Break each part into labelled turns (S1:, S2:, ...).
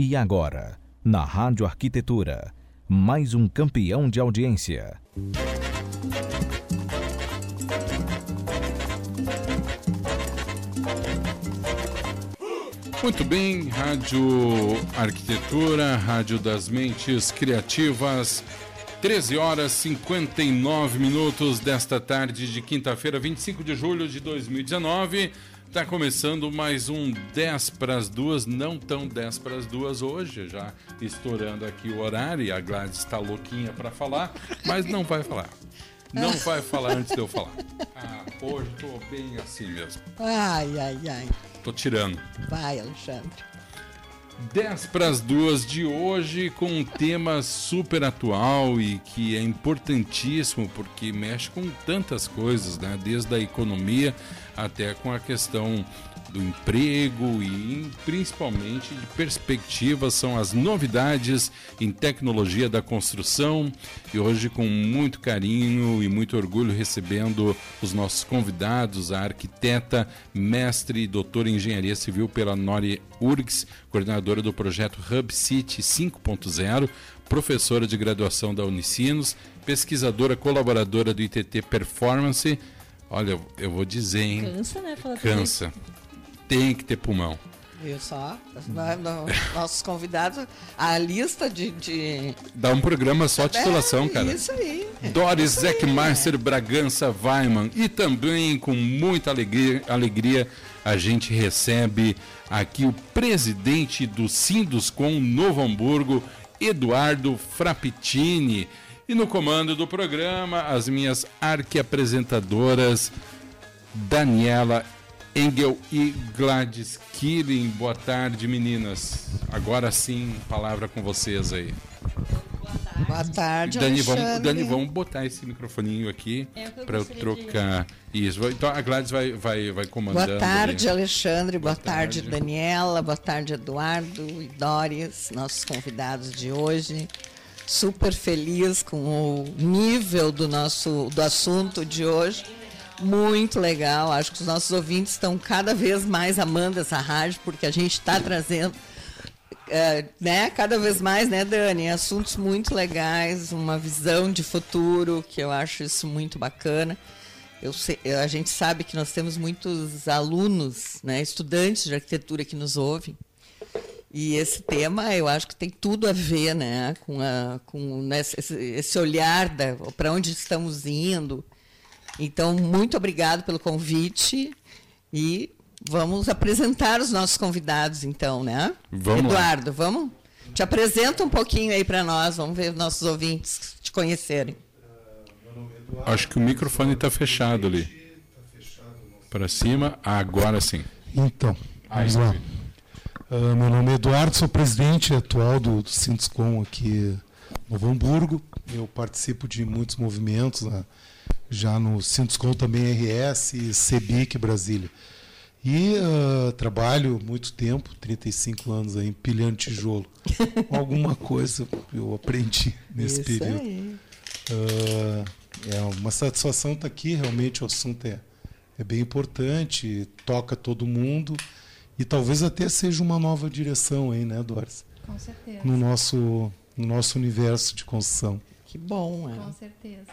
S1: E agora, na Rádio Arquitetura, mais um campeão de audiência.
S2: Muito bem, Rádio Arquitetura, Rádio das Mentes Criativas, 13 horas 59 minutos desta tarde de quinta-feira, 25 de julho de 2019. Está começando mais um 10 para as duas, não tão 10 para as duas hoje, já estourando aqui o horário e a Gladys está louquinha para falar, mas não vai falar. Não vai falar antes de eu falar. Ah, hoje estou bem assim mesmo.
S3: Ai, ai, ai.
S2: Tô tirando.
S3: Vai, Alexandre.
S2: 10 para as duas de hoje com um tema super atual e que é importantíssimo porque mexe com tantas coisas, né? Desde a economia até com a questão do emprego e principalmente de perspectivas são as novidades em tecnologia da construção e hoje com muito carinho e muito orgulho recebendo os nossos convidados, a arquiteta, mestre e doutora em engenharia civil pela Nori URGS, coordenadora do projeto Hub City 5.0, professora de graduação da Unicinos, pesquisadora colaboradora do ITT Performance. Olha, eu vou dizer, hein?
S4: Cansa, né? Falar
S2: Cansa tem que ter pulmão.
S3: Viu só? Nossos convidados, a lista de. de...
S2: Dá um programa só titulação, é, cara.
S3: Isso aí.
S2: Doris Zeckmaster é. Bragança Weiman. E também, com muita alegria, alegria, a gente recebe aqui o presidente do Sinduscom Novo Hamburgo, Eduardo Frappitini. E no comando do programa, as minhas arquiapresentadoras, Daniela Engel e Gladys Killing. Boa tarde, meninas. Agora sim, palavra com vocês aí.
S3: Boa tarde,
S2: Dani, vamos, Dani, vamos botar esse microfoninho aqui é para eu trocar. De... Isso. Então a Gladys vai, vai, vai comandando.
S3: Boa tarde, ali. Alexandre. Boa, Boa tarde, tarde, Daniela. Boa tarde, Eduardo e Doris, nossos convidados de hoje. Super feliz com o nível do nosso do assunto de hoje muito legal. Acho que os nossos ouvintes estão cada vez mais amando essa rádio, porque a gente está trazendo, é, né, cada vez mais, né, Dani, assuntos muito legais, uma visão de futuro, que eu acho isso muito bacana. Eu sei, a gente sabe que nós temos muitos alunos, né, estudantes de arquitetura que nos ouvem. E esse tema, eu acho que tem tudo a ver né, com, a, com né, esse, olhar para onde estamos indo, então, muito obrigado pelo convite e vamos apresentar os nossos convidados, então, né?
S2: Vamos
S3: Eduardo, lá. vamos? Te apresenta um pouquinho aí para nós, vamos ver os nossos ouvintes te conhecerem.
S2: Acho que o microfone está fechado ali. Para cima, agora sim.
S5: Então, vamos lá. Uh, meu nome é Eduardo, sou presidente atual do, do Sinduscom aqui no Novo Hamburgo. Eu participo de muitos movimentos na já no Sinduscom também RS e CEBIC Brasília. E uh, trabalho muito tempo, 35 anos aí, empilhando tijolo. Alguma coisa eu aprendi nesse
S3: Isso
S5: período. Uh, é uma satisfação estar aqui, realmente o assunto é, é bem importante, toca todo mundo e talvez até seja uma nova direção aí, né, Doris?
S4: Com certeza.
S5: No nosso, no nosso universo de construção.
S3: Que bom, é.
S4: Com certeza.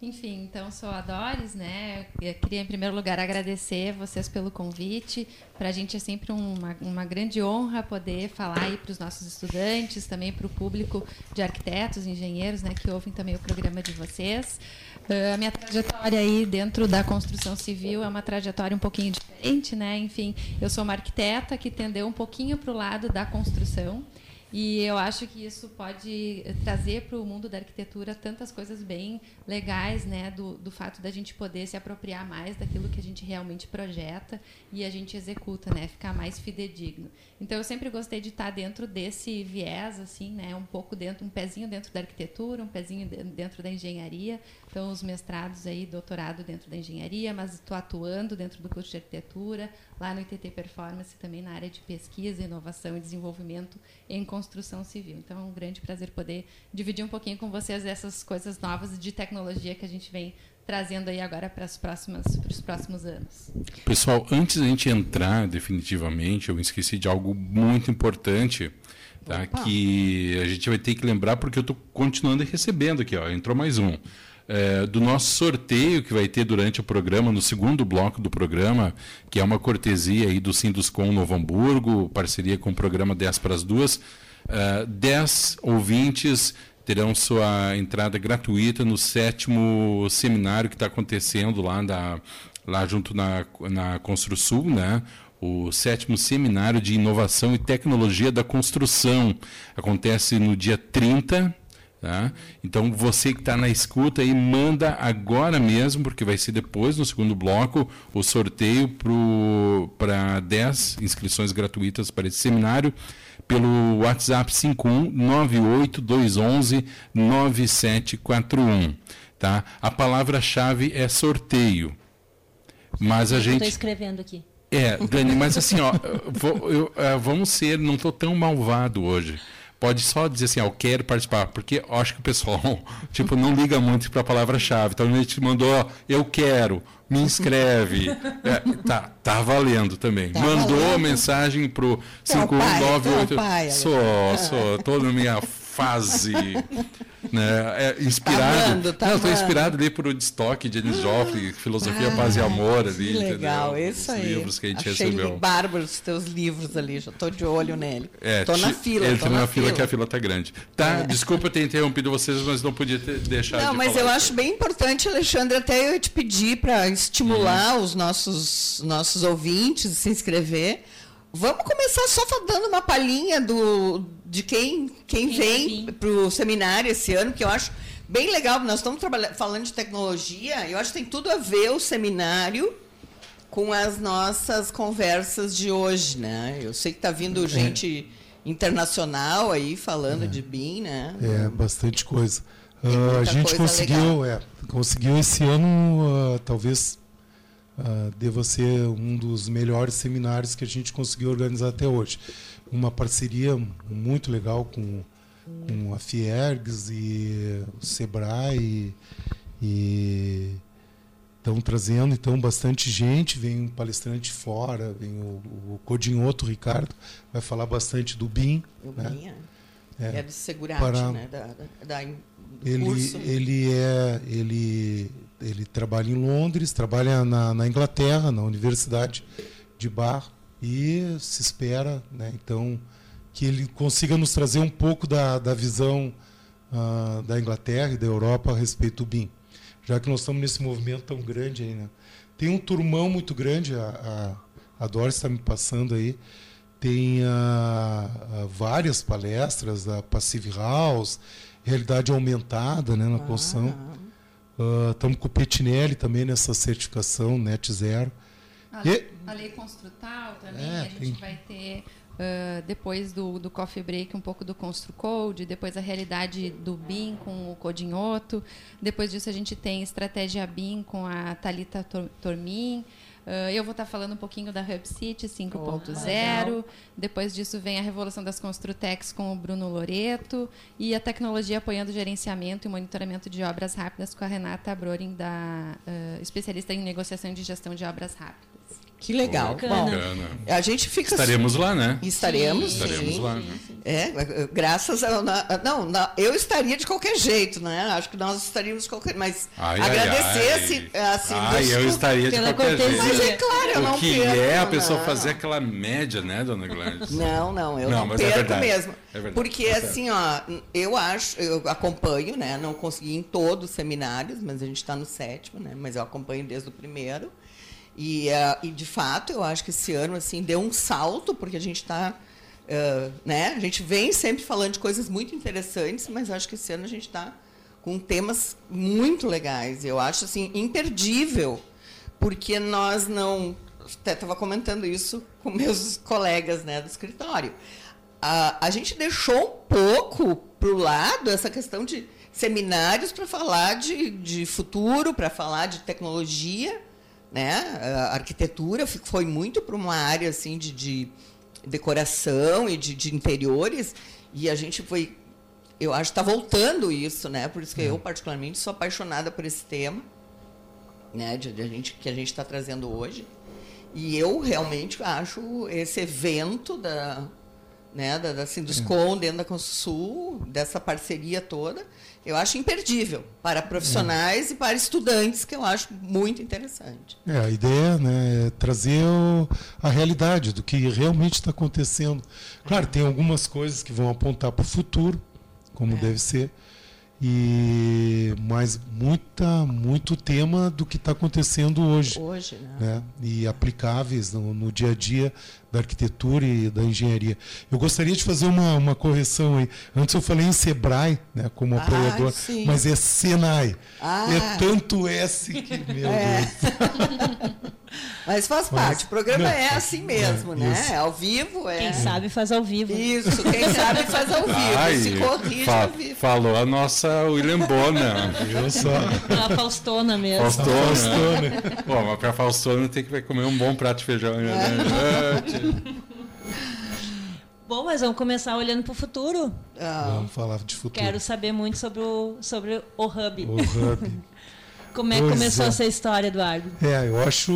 S4: Enfim, então sou a Doris, né? Eu queria em primeiro lugar agradecer vocês pelo convite. Para a gente é sempre uma, uma grande honra poder falar aí para os nossos estudantes, também para o público de arquitetos, engenheiros, né, que ouvem também o programa de vocês. Uh, a minha trajetória aí dentro da construção civil é uma trajetória um pouquinho diferente, né? Enfim, eu sou uma arquiteta que tendeu um pouquinho para o lado da construção. E eu acho que isso pode trazer para o mundo da arquitetura tantas coisas bem legais, né, do, do fato da gente poder se apropriar mais daquilo que a gente realmente projeta e a gente executa, né, ficar mais fidedigno. Então eu sempre gostei de estar dentro desse viés, assim, né, um pouco dentro, um pezinho dentro da arquitetura, um pezinho dentro da engenharia. Então os mestrados aí, doutorado dentro da engenharia, mas estou atuando dentro do curso de arquitetura, lá no ITT Performance também na área de pesquisa, inovação e desenvolvimento em construção civil. Então é um grande prazer poder dividir um pouquinho com vocês essas coisas novas de tecnologia que a gente vem trazendo aí agora para os próximos, próximos anos.
S2: Pessoal, antes da gente entrar definitivamente, eu esqueci de algo muito importante. Tá? Que a gente vai ter que lembrar porque eu estou continuando recebendo aqui, ó. Entrou mais um. É, do nosso sorteio que vai ter durante o programa, no segundo bloco do programa, que é uma cortesia aí do Sinduscom Novo Hamburgo, parceria com o programa 10 para as duas. Uh, 10 ouvintes terão sua entrada gratuita no sétimo seminário que está acontecendo lá, da, lá junto na, na Construsul, né? o sétimo seminário de inovação e tecnologia da construção. Acontece no dia 30. Tá? Então você que está na escuta aí, manda agora mesmo, porque vai ser depois, no segundo bloco, o sorteio para 10 inscrições gratuitas para esse seminário pelo WhatsApp 51982119741. Tá? A palavra-chave é sorteio. Mas a gente.
S6: Estou escrevendo aqui.
S2: É, Dani, mas assim, ó, vou, eu, uh, vamos ser, não estou tão malvado hoje. Pode só dizer assim, ó, eu quero participar, porque eu acho que o pessoal, tipo, não liga muito para a palavra-chave. Então a gente mandou, ó, eu quero, me inscreve. É, tá, tá valendo também. Tá Mandou valendo. mensagem pro 5198. É sou, sou, tô na minha fase né? É, inspirado. Tá tá não, inspirado ali por Woodstock, Janis Joplin, Filosofia, ah, Paz e Amor ali.
S3: Que legal, entendeu? isso
S2: Os
S3: aí.
S2: livros que a gente
S3: Achei
S2: recebeu.
S3: bárbaros os teus livros ali, já estou de olho nele.
S2: É,
S3: tô na fila.
S2: Entra
S3: na,
S2: na
S3: fila,
S2: que a fila tá grande. Tá, é. desculpa ter interrompido vocês, mas não podia ter, deixar
S3: não,
S2: de
S3: mas eu acho bem importante, Alexandre, até eu te pedir para estimular uhum. os nossos, nossos ouvintes a se inscrever. Vamos começar só dando uma palhinha do, de quem, quem, quem vem para o seminário esse ano, que eu acho bem legal. Nós estamos falando de tecnologia, eu acho que tem tudo a ver o seminário com as nossas conversas de hoje, né? Eu sei que está vindo é. gente internacional aí falando é. de BIM, né?
S5: É, bastante coisa. Uh, a gente coisa conseguiu, é, conseguiu esse ano, uh, talvez uh, deva ser um dos melhores seminários que a gente conseguiu organizar até hoje. Uma parceria muito legal com com a Fiergs e o Sebrae e estão trazendo então bastante gente, vem um palestrante fora, vem o, o Codinhoto Ricardo, vai falar bastante do BIM.
S3: O né? BIM, é. é, é do Segurati, para, né? Da, da, da
S5: ele,
S3: curso.
S5: ele é ele ele trabalha em Londres, trabalha na, na Inglaterra, na Universidade de Bar e se espera, né? Então que ele consiga nos trazer um pouco da, da visão uh, da Inglaterra e da Europa a respeito do BIM, já que nós estamos nesse movimento tão grande aí. Né? Tem um turmão muito grande, a, a, a Doris está me passando aí, tem uh, várias palestras da Passive House, realidade aumentada né, na ah. construção. Estamos uh, com o Petinelli também nessa certificação Net Zero.
S4: A, e, a lei construtal também, é, a gente tem, vai ter Uh, depois do, do Coffee Break, um pouco do ConstruCode, depois a realidade do BIM com o Codinhoto, depois disso a gente tem estratégia BIM com a Talita Tormin, uh, eu vou estar falando um pouquinho da Hub City 5.0, depois disso vem a revolução das Construtex com o Bruno Loreto e a tecnologia apoiando o gerenciamento e monitoramento de obras rápidas com a Renata Brorin, da, uh, especialista em negociação de gestão de obras rápidas.
S3: Que legal. Bom, a gente fica.
S2: Estaremos lá, né?
S3: Estaremos.
S2: Sim. Estaremos lá. Né?
S3: É, graças a. Não, não, eu estaria de qualquer jeito, né? Acho que nós estaríamos de qualquer. Mas
S2: ai,
S3: agradecer
S2: ai,
S3: assim.
S2: assim ai, eu estaria de qualquer jeito.
S3: Mas é claro, eu
S2: o
S3: não
S2: que
S3: perco,
S2: é a pessoa não. fazer aquela média, né, dona Gladys?
S3: Não, não, eu não, não é perco é mesmo. É verdade, porque tá assim, ó, eu acho, eu acompanho, né? Não consegui em todos os seminários, mas a gente está no sétimo, né? Mas eu acompanho desde o primeiro. E, uh, e, de fato, eu acho que esse ano assim deu um salto, porque a gente está. Uh, eh, né? A gente vem sempre falando de coisas muito interessantes, mas acho que esse ano a gente está com temas muito legais. Eu acho assim imperdível, porque nós não. Até estava comentando isso com meus colegas né, do escritório. A, a gente deixou um pouco para o lado essa questão de seminários para falar de, de futuro, para falar de tecnologia né? A arquitetura foi muito para uma área assim de, de decoração e de, de, interiores e a gente foi, eu acho, está voltando isso, né? Por isso que é. eu particularmente sou apaixonada por esse tema. né, de, de a gente, que a gente está trazendo hoje. E eu realmente acho esse evento da, né, da, da Sinduscom é. dentro da Consul, dessa parceria toda, eu acho imperdível para profissionais é. e para estudantes, que eu acho muito interessante.
S5: É, a ideia né, é trazer a realidade do que realmente está acontecendo. Claro, tem algumas coisas que vão apontar para o futuro, como é. deve ser, e mas muita muito tema do que está acontecendo hoje,
S3: hoje né?
S5: né? e aplicáveis no, no, dia a dia da arquitetura e da engenharia. Eu gostaria de fazer uma, uma correção aí. Antes eu falei em Sebrae, né, como ah, apoiador, mas é Senai. Ah. É tanto S que meu é.
S3: Deus. Mas faz mas, parte. O programa não, é assim mesmo, é, né? É ao vivo. É...
S6: Quem sabe faz ao vivo.
S3: Isso, quem sabe faz ao vivo. Ai, Se corrige fa ao vivo.
S2: Falou a nossa William Bona.
S6: Eu só. A Faustona mesmo.
S2: Faustona. Faustona. Bom, mas para Faustona tem que comer um bom prato de feijão. Né? É.
S6: Bom, mas vamos começar olhando para o futuro.
S5: Ah. Vamos falar de futuro.
S6: Quero saber muito sobre o, sobre o Hub.
S5: O Hub.
S6: Como é que começou é. essa história, Eduardo?
S5: É, eu acho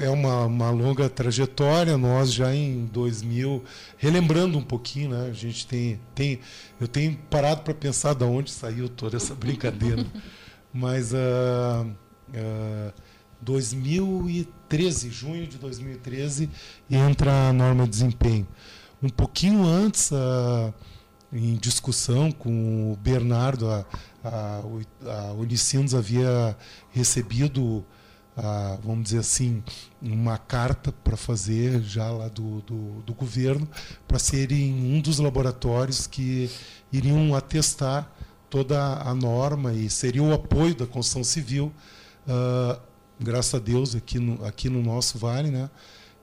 S5: é uma, uma longa trajetória. Nós já em 2000, relembrando um pouquinho, né? A gente tem, tem eu tenho parado para pensar de onde saiu toda essa brincadeira. Mas uh, uh, 2013, junho de 2013, entra a norma de desempenho. Um pouquinho antes, uh, em discussão com o Bernardo, a, a, a Unicinos havia recebido, a, vamos dizer assim, uma carta para fazer já lá do, do, do governo, para serem um dos laboratórios que iriam atestar toda a norma e seria o apoio da construção civil, uh, graças a Deus, aqui no, aqui no nosso vale, né?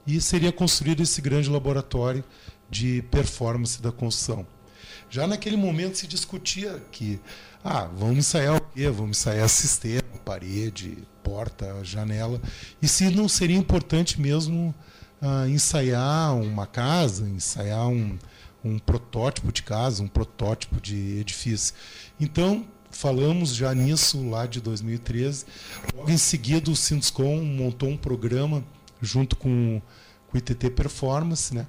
S5: e seria construído esse grande laboratório de performance da construção. Já naquele momento se discutia que ah, vamos ensaiar o quê? Vamos ensaiar sistema, parede, porta, janela. E se não seria importante mesmo ah, ensaiar uma casa, ensaiar um, um protótipo de casa, um protótipo de edifício. Então, falamos já nisso lá de 2013. Logo em seguida, o Sinduscom montou um programa junto com, com o ITT Performance, né,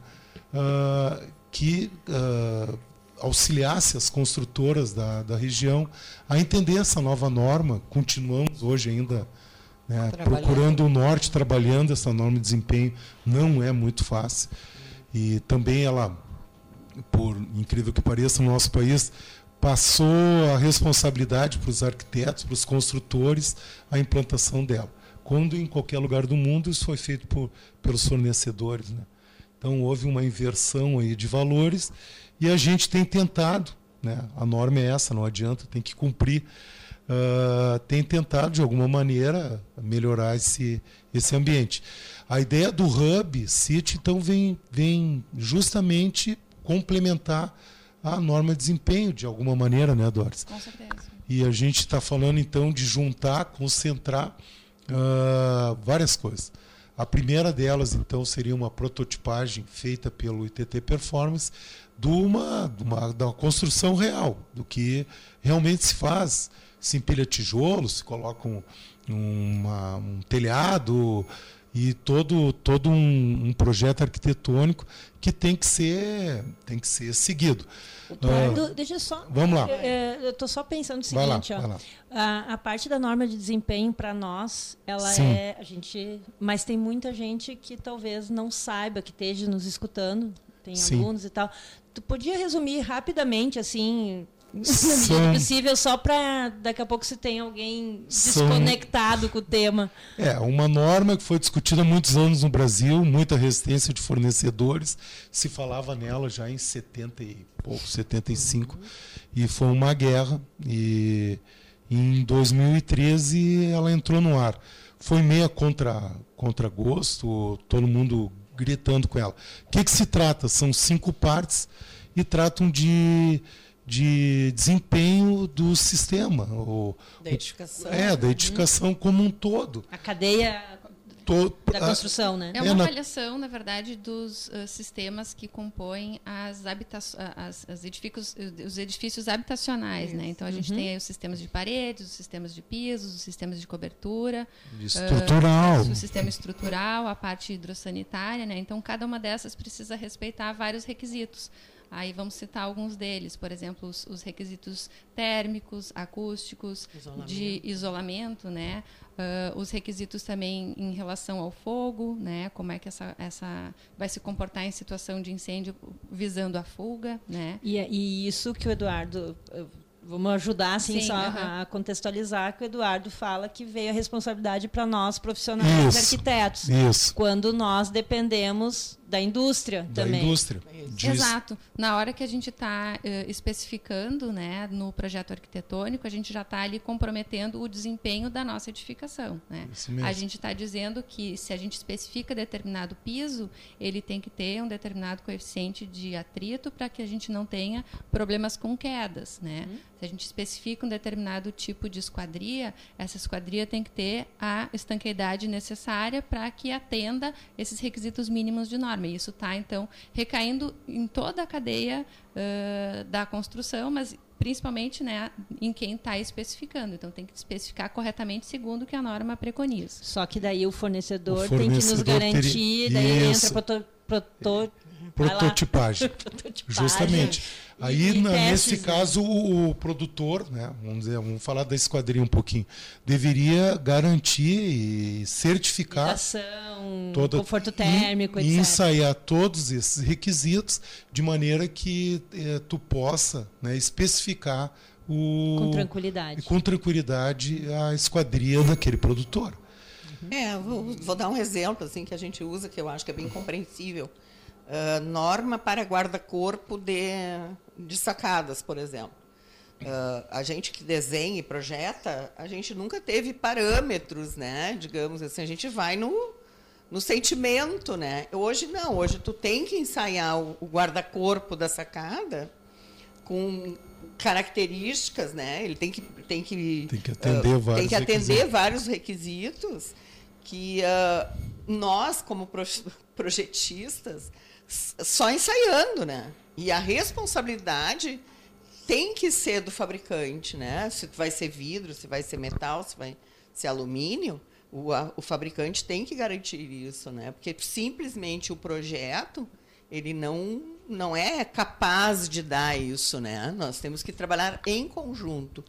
S5: uh, que uh, auxiliasse as construtoras da, da região a entender essa nova norma. Continuamos hoje ainda né, procurando o norte, trabalhando essa norma de desempenho. Não é muito fácil. E também ela, por incrível que pareça, no nosso país, passou a responsabilidade para os arquitetos, para os construtores, a implantação dela. Quando em qualquer lugar do mundo isso foi feito por, pelos fornecedores. Né? Então houve uma inversão aí de valores e a gente tem tentado, né? a norma é essa, não adianta, tem que cumprir. Uh, tem tentado, de alguma maneira, melhorar esse, esse ambiente. A ideia do Hub City, então, vem, vem justamente complementar a norma de desempenho, de alguma maneira, né, Doris?
S6: Com certeza.
S5: E a gente está falando, então, de juntar, concentrar uh, várias coisas. A primeira delas, então, seria uma prototipagem feita pelo ITT Performance, de uma, de uma, da construção real, do que realmente se faz. Se empilha tijolos, se coloca um, uma, um telhado e todo, todo um, um, projeto arquitetônico que tem que ser, tem que ser seguido.
S6: Eduardo, uh, deixa só.
S5: Vamos lá.
S6: Eu estou só pensando o seguinte,
S5: lá,
S6: ó, a, a, parte da norma de desempenho para nós, ela Sim. é a gente, mas tem muita gente que talvez não saiba, que esteja nos escutando, tem Sim. alunos e tal. Tu podia resumir rapidamente, assim, na medida possível, só para daqui a pouco se tem alguém desconectado São... com o tema.
S5: É, uma norma que foi discutida há muitos anos no Brasil, muita resistência de fornecedores, se falava nela já em 70 e pouco, 75, uhum. e foi uma guerra, e em 2013 ela entrou no ar. Foi meia contra, contra gosto, todo mundo gritando com ela. O que, que se trata? São cinco partes e tratam de, de desempenho do sistema. O,
S3: da edificação.
S5: É, da edificação como um todo.
S6: A cadeia to, da construção, né?
S4: É uma avaliação, na verdade, dos uh, sistemas que compõem as, as, as edifícios, os edifícios habitacionais, né? Então a gente uhum. tem os sistemas de paredes, os sistemas de pisos, os sistemas de cobertura,
S5: de estrutural,
S4: uh, o sistema estrutural, a parte hidrossanitária, né? Então cada uma dessas precisa respeitar vários requisitos. Aí vamos citar alguns deles, por exemplo, os, os requisitos térmicos, acústicos, isolamento. de isolamento, né? Uh, os requisitos também em relação ao fogo, né? Como é que essa, essa vai se comportar em situação de incêndio visando a fuga, né?
S6: E, e isso que o Eduardo Vamos ajudar assim Sim, só uhum. a contextualizar que o Eduardo fala que veio a responsabilidade para nós profissionais isso, arquitetos.
S5: Isso.
S6: Quando nós dependemos da indústria
S5: da
S6: também.
S5: indústria.
S4: Diz. Exato. Na hora que a gente está uh, especificando né, no projeto arquitetônico, a gente já está ali comprometendo o desempenho da nossa edificação. Né? A gente está dizendo que se a gente especifica determinado piso, ele tem que ter um determinado coeficiente de atrito para que a gente não tenha problemas com quedas. Né? Uhum. Se a gente especifica um determinado tipo de esquadria, essa esquadria tem que ter a estanqueidade necessária para que atenda esses requisitos mínimos de norma. E isso está, então, recaindo em toda a cadeia uh, da construção, mas principalmente né, em quem está especificando. Então tem que especificar corretamente segundo o que a norma preconiza.
S6: Só que daí o fornecedor, o fornecedor tem que nos garantir, teria... daí entra proto, proto,
S5: prototipagem. Justamente. Aí, e, na, nesse né? caso, o, o, produtor, né, vamos, dizer, vamos falar da esquadria um pouquinho, deveria garantir e certificar
S6: Ventilação, toda, conforto térmico, e, etc.
S5: ensaiar todos esses requisitos de maneira que eh, tu possa né, especificar o,
S6: com tranquilidade.
S5: com tranquilidade a esquadria daquele produtor.
S3: É, vou, vou, dar um exemplo assim que a gente usa que eu acho que é bem compreensível. Uh, norma para guarda-corpo de, de sacadas, por exemplo. Uh, a gente que desenha e projeta, a gente nunca teve parâmetros, né? Digamos assim, a gente vai no, no sentimento, né? Hoje não, hoje tu tem que ensaiar o, o guarda-corpo da sacada com características, né? Ele tem que tem que,
S5: tem que atender, uh, vários,
S3: tem que atender requisitos. vários requisitos que uh, nós como projetistas só ensaiando, né? E a responsabilidade tem que ser do fabricante, né? Se vai ser vidro, se vai ser metal, se vai ser alumínio, o, a, o fabricante tem que garantir isso, né? Porque simplesmente o projeto ele não não é capaz de dar isso, né? Nós temos que trabalhar em conjunto.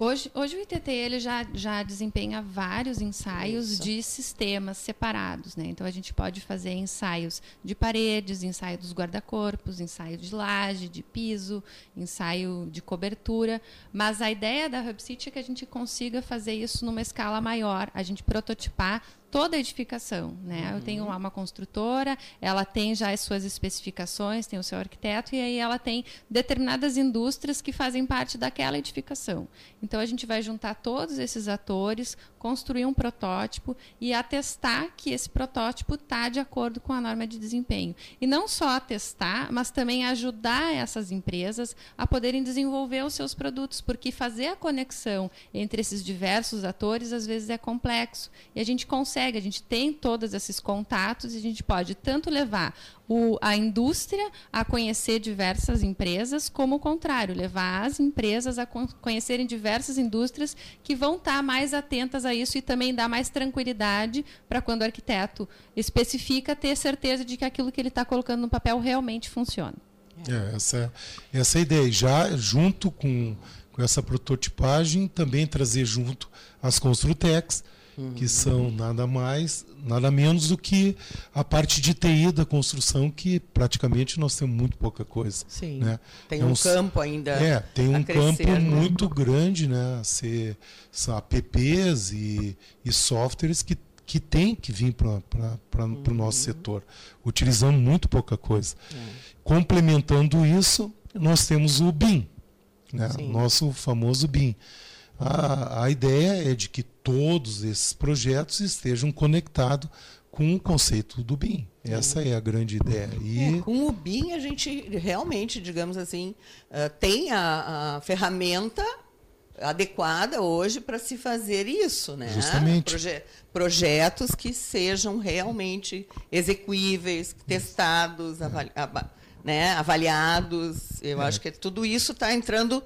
S4: Hoje, hoje o ITT ele já, já desempenha vários ensaios isso. de sistemas separados, né? Então a gente pode fazer ensaios de paredes, ensaio dos guarda-corpos, ensaio de laje, de piso, ensaio de cobertura. Mas a ideia da Hub City é que a gente consiga fazer isso numa escala maior, a gente prototipar toda a edificação. Né? Uhum. Eu tenho uma construtora, ela tem já as suas especificações, tem o seu arquiteto, e aí ela tem determinadas indústrias que fazem parte daquela edificação. Então a gente vai juntar todos esses atores, construir um protótipo e atestar que esse protótipo está de acordo com a norma de desempenho. E não só atestar, mas também ajudar essas empresas a poderem desenvolver os seus produtos, porque fazer a conexão entre esses diversos atores às vezes é complexo. E a gente consegue a gente tem todos esses contatos e a gente pode tanto levar o, a indústria a conhecer diversas empresas, como o contrário, levar as empresas a conhecerem diversas indústrias que vão estar mais atentas a isso e também dar mais tranquilidade para quando o arquiteto especifica ter certeza de que aquilo que ele está colocando no papel realmente funciona.
S5: É, essa, essa é ideia. Já junto com, com essa prototipagem, também trazer junto as Construtex, que são nada mais, nada menos do que a parte de TI da construção, que praticamente nós temos muito pouca coisa.
S3: Sim.
S5: Né?
S3: Tem é um, campo ainda.
S5: É, tem um crescer, campo né? muito grande, né? Ser, são apps e, e softwares que que tem que vir para uhum. o nosso setor, utilizando muito pouca coisa. É. Complementando isso, nós temos o BIM, né? nosso famoso BIM. A, a ideia é de que todos esses projetos estejam conectados com o conceito do BIM. Essa é a grande ideia.
S3: E... É, com o BIM, a gente realmente, digamos assim, uh, tem a, a ferramenta adequada hoje para se fazer isso, né?
S5: Justamente.
S3: Proje projetos que sejam realmente execuíveis, testados, avali né? avaliados. Eu é. acho que tudo isso está entrando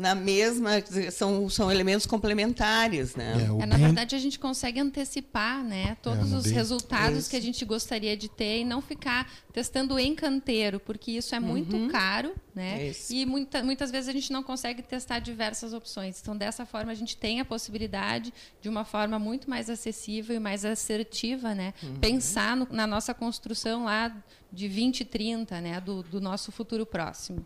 S3: na mesma são, são elementos complementares, né?
S4: É, é, na verdade a gente consegue antecipar, né, todos é, os bem... resultados que a gente gostaria de ter e não ficar testando em canteiro, porque isso é muito uhum. caro, né? Isso. E muita, muitas vezes a gente não consegue testar diversas opções. Então dessa forma a gente tem a possibilidade de uma forma muito mais acessível e mais assertiva, né, uhum. pensar no, na nossa construção lá de 2030, né, do, do nosso futuro próximo.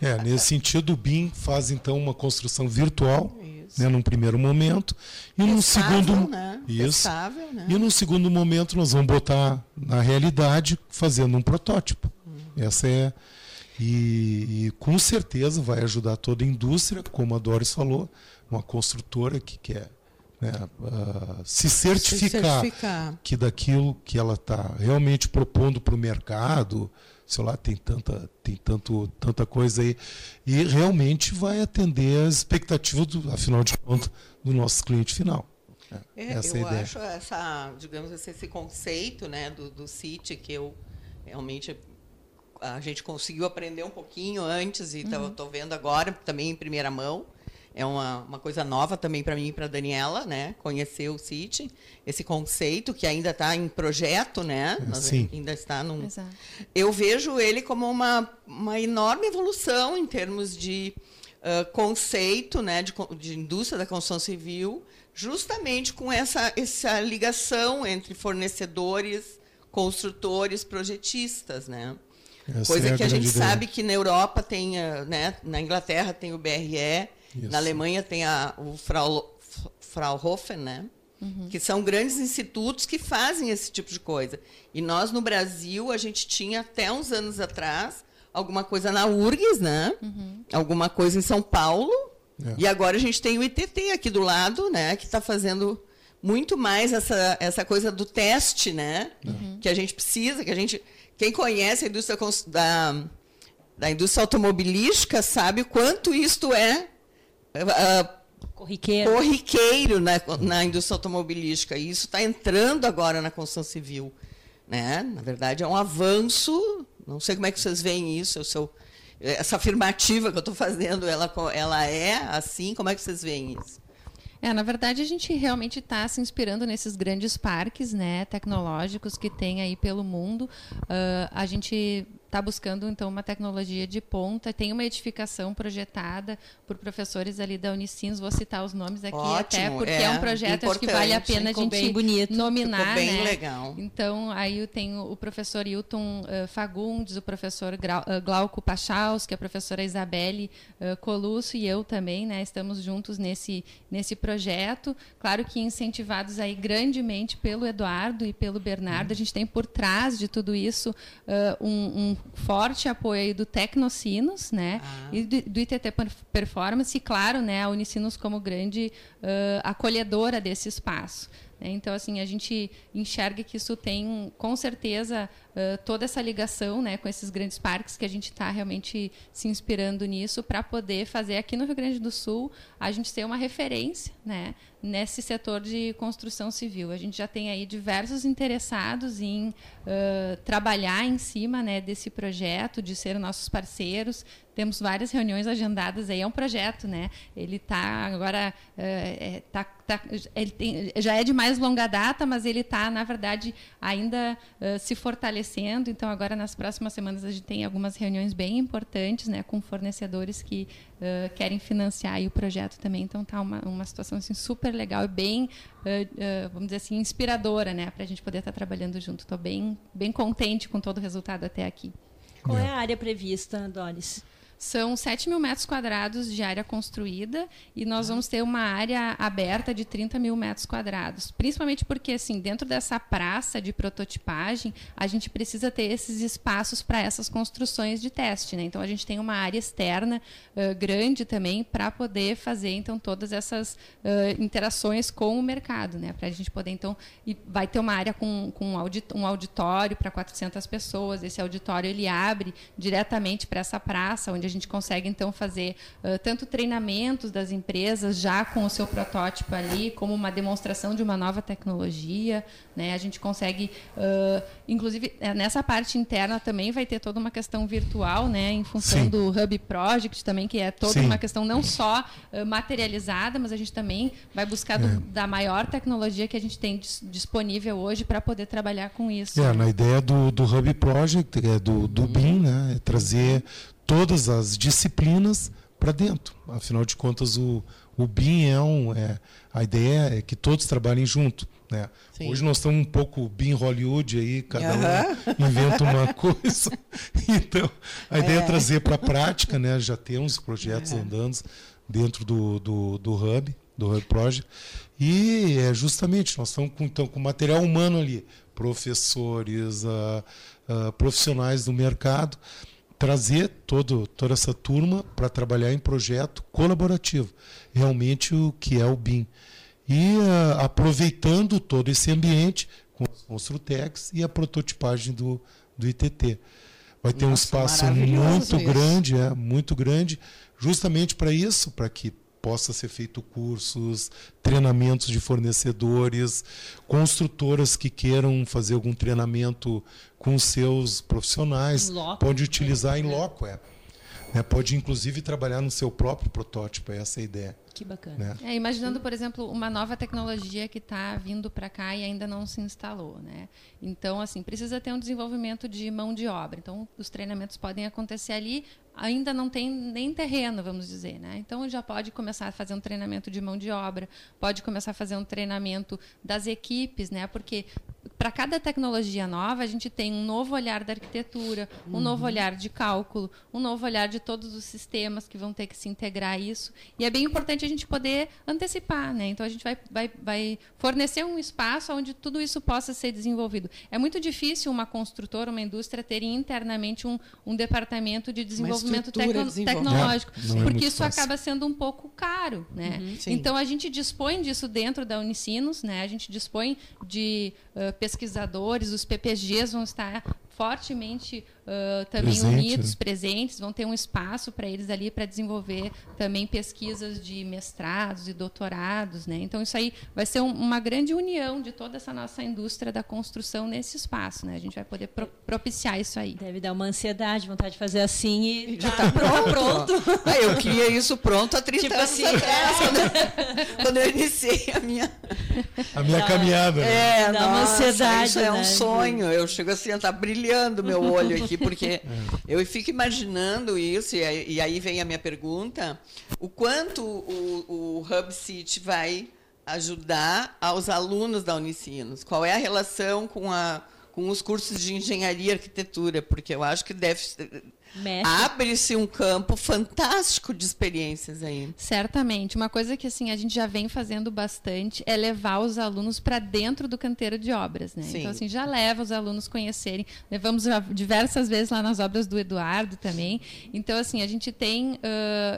S5: É, nesse sentido, o BIM faz então uma construção virtual, né, num primeiro momento, e num segundo,
S3: né?
S5: isso, né? e num segundo momento nós vamos botar na realidade fazendo um protótipo. Hum. Essa é e, e, com certeza vai ajudar toda a indústria, como a Doris falou, uma construtora que quer né, uh, se, certificar se certificar que daquilo que ela está realmente propondo para o mercado lá, tem tanta, tem tanto, tanta coisa aí. E realmente vai atender as expectativas, do, afinal de contas, do nosso cliente final.
S3: É, essa eu é a ideia. acho essa, digamos assim, esse conceito né, do, do CIT que eu realmente a gente conseguiu aprender um pouquinho antes e estou uhum. vendo agora também em primeira mão é uma, uma coisa nova também para mim e para Daniela, né? Conhecer o City, esse conceito que ainda está em projeto, né?
S5: Sim.
S3: Ainda está num. Exato. Eu vejo ele como uma, uma enorme evolução em termos de uh, conceito, né? De, de indústria da construção civil, justamente com essa essa ligação entre fornecedores, construtores, projetistas, né? Essa Coisa é que a, a gente ideia. sabe que na Europa tem, né? Na Inglaterra tem o BRE isso. Na Alemanha tem a, o Frau, Fraunhofer, né? Uhum. que são grandes institutos que fazem esse tipo de coisa. E nós, no Brasil, a gente tinha até uns anos atrás alguma coisa na URGS, né? Uhum. alguma coisa em São Paulo, é. e agora a gente tem o ITT aqui do lado, né? que está fazendo muito mais essa, essa coisa do teste, né? Uhum. Que a gente precisa, que a gente. Quem conhece a indústria da, da indústria automobilística sabe o quanto isto é
S6: uh, corriqueiro,
S3: corriqueiro na, na indústria automobilística. E isso está entrando agora na construção civil. Né? Na verdade, é um avanço. Não sei como é que vocês veem isso. O seu, essa afirmativa que eu estou fazendo, ela, ela é assim? Como é que vocês veem isso?
S4: É, na verdade, a gente realmente está se inspirando nesses grandes parques né, tecnológicos que tem aí pelo mundo. Uh, a gente está buscando então uma tecnologia de ponta, tem uma edificação projetada por professores ali da Unicinos, vou citar os nomes aqui Ótimo, até porque é, é um projeto acho que vale a pena a gente bonito. nominar,
S3: Ficou bem
S4: né?
S3: legal.
S4: Então aí eu tenho o professor Hilton uh, Fagundes, o professor Grau, uh, Glauco Pachaus, que é a professora Isabelle uh, Colusso e eu também, né? Estamos juntos nesse nesse projeto, claro que incentivados aí grandemente pelo Eduardo e pelo Bernardo, a gente tem por trás de tudo isso uh, um, um forte apoio do Tecnocinos, né? Ah. E do, do, ITT Performance, e claro, né, a Unicinos como grande uh, acolhedora desse espaço. Né? Então, assim, a gente enxerga que isso tem, com certeza, uh, toda essa ligação né, com esses grandes parques que a gente está realmente se inspirando nisso para poder fazer aqui no Rio Grande do Sul a gente ter uma referência né, nesse setor de construção civil. A gente já tem aí diversos interessados em uh, trabalhar em cima né, desse projeto, de ser nossos parceiros. Temos várias reuniões agendadas aí, é um projeto, né? Ele está agora, uh, é, tá, tá, ele tem, já é de mais longa data, mas ele está, na verdade, ainda uh, se fortalecendo. Então, agora nas próximas semanas a gente tem algumas reuniões bem importantes, né, com fornecedores que uh, querem financiar o projeto também. Então, está uma, uma situação assim, super legal e bem, vamos dizer assim, inspiradora, né, para a gente poder estar tá trabalhando junto. Estou bem, bem contente com todo o resultado até aqui.
S6: Qual é a área prevista, Doris?
S4: São 7 mil metros quadrados de área construída e nós vamos ter uma área aberta de 30 mil metros quadrados. Principalmente porque, assim, dentro dessa praça de prototipagem, a gente precisa ter esses espaços para essas construções de teste. Né? Então, a gente tem uma área externa uh, grande também para poder fazer, então, todas essas uh, interações com o mercado. Né? Para a gente poder, então, e vai ter uma área com, com um auditório para 400 pessoas. Esse auditório, ele abre diretamente para essa praça, onde onde a gente consegue então fazer uh, tanto treinamentos das empresas já com o seu protótipo ali, como uma demonstração de uma nova tecnologia, né? A gente consegue, uh, inclusive é, nessa parte interna também vai ter toda uma questão virtual, né? Em função Sim. do Hub Project também, que é toda Sim. uma questão não só uh, materializada, mas a gente também vai buscar do, é. da maior tecnologia que a gente tem dis disponível hoje para poder trabalhar com isso.
S5: É, na ideia do, do Hub Project, é do, do uhum. BIM, né? É trazer todas as disciplinas para dentro. Afinal de contas, o, o BIM é um. É, a ideia é que todos trabalhem junto. Né? Hoje nós estamos um pouco BIM Hollywood aí, cada um inventa uma coisa. Então, a ideia é, é trazer para a prática, né? já temos projetos é. andando dentro do, do, do Hub, do Hub Project. E é justamente, nós estamos com, então, com material humano ali, professores, uh, uh, profissionais do mercado trazer todo, toda essa turma para trabalhar em projeto colaborativo, realmente o que é o BIM. E uh, aproveitando todo esse ambiente com os Construtex e a prototipagem do, do ITT. Vai ter Nossa, um espaço muito isso. grande, é, muito grande, justamente para isso, para que possa ser feito cursos, treinamentos de fornecedores, construtoras que queiram fazer algum treinamento com seus profissionais, loco, pode utilizar é, em loco, é. Né? Pode inclusive trabalhar no seu próprio protótipo, é essa é a ideia.
S6: Que bacana.
S4: Né? É, imaginando, por exemplo, uma nova tecnologia que está vindo para cá e ainda não se instalou. Né? Então, assim, precisa ter um desenvolvimento de mão de obra. Então, os treinamentos podem acontecer ali, ainda não tem nem terreno, vamos dizer, né? Então já pode começar a fazer um treinamento de mão de obra, pode começar a fazer um treinamento das equipes, né? Porque para cada tecnologia nova a gente tem um novo olhar da arquitetura, um uhum. novo olhar de cálculo, um novo olhar de todos os sistemas que vão ter que se integrar a isso. E é bem importante a gente poder antecipar, né? Então a gente vai, vai, vai fornecer um espaço onde tudo isso possa ser desenvolvido. É muito difícil uma construtora, uma indústria ter internamente um, um departamento de desenvolvimento tecno tecnológico, é, é porque isso fácil. acaba sendo um pouco caro, né? Uhum, então a gente dispõe disso dentro da Unicinos, né? A gente dispõe de uh, pesquisadores, os PPGs vão estar fortemente uh, também Presente, unidos, né? presentes, vão ter um espaço para eles ali para desenvolver também pesquisas de mestrados e doutorados, né? Então isso aí vai ser um, uma grande união de toda essa nossa indústria da construção nesse espaço, né? A gente vai poder pro, propiciar isso aí.
S6: Deve dar uma ansiedade, vontade de fazer assim e
S3: já está tá pronto. ah, eu queria isso pronto há 30 tipo anos assim, atrás, é. quando, quando, eu iniciei a minha
S5: a minha dá, caminhada. Né?
S3: É, dá nossa, uma ansiedade, isso é um né? sonho. Eu chego assim, está brilhando meu olho aqui porque eu fico imaginando isso, e aí vem a minha pergunta: o quanto o, o Hub City vai ajudar aos alunos da Unicinos? Qual é a relação com, a, com os cursos de engenharia e arquitetura? Porque eu acho que deve Abre-se um campo fantástico de experiências aí.
S4: Certamente. Uma coisa que assim a gente já vem fazendo bastante é levar os alunos para dentro do canteiro de obras, né? Sim. Então assim já leva os alunos conhecerem. Levamos diversas vezes lá nas obras do Eduardo também. Então assim a gente tem uh,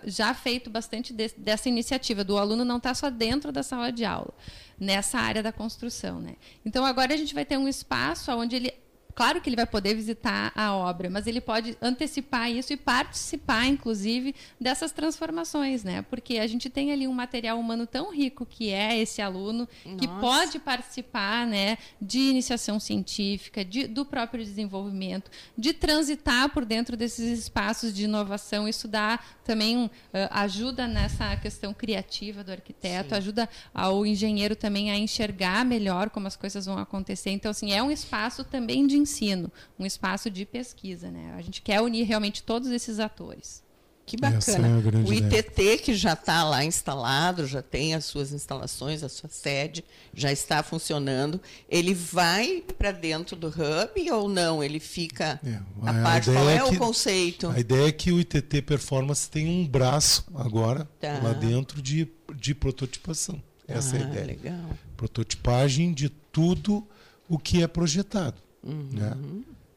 S4: já feito bastante de, dessa iniciativa do aluno não estar tá só dentro da sala de aula nessa área da construção, né? Então agora a gente vai ter um espaço onde ele Claro que ele vai poder visitar a obra, mas ele pode antecipar isso e participar, inclusive, dessas transformações, né? Porque a gente tem ali um material humano tão rico que é esse aluno, Nossa. que pode participar, né, de iniciação científica, de, do próprio desenvolvimento, de transitar por dentro desses espaços de inovação. Isso dá também uh, ajuda nessa questão criativa do arquiteto, Sim. ajuda ao engenheiro também a enxergar melhor como as coisas vão acontecer. Então, assim, é um espaço também de ensino, um espaço de pesquisa. Né? A gente quer unir realmente todos esses atores.
S3: Que bacana. É o ITT, ideia. que já está lá instalado, já tem as suas instalações, a sua sede, já está funcionando. Ele vai para dentro do hub ou não? Ele fica é, a, a parte. Qual é, é que, o conceito?
S5: A ideia é que o ITT Performance tem um braço agora tá. lá dentro de, de prototipação. Essa ah, é a ah, ideia. Legal. Prototipagem de tudo o que é projetado. Uhum. Né?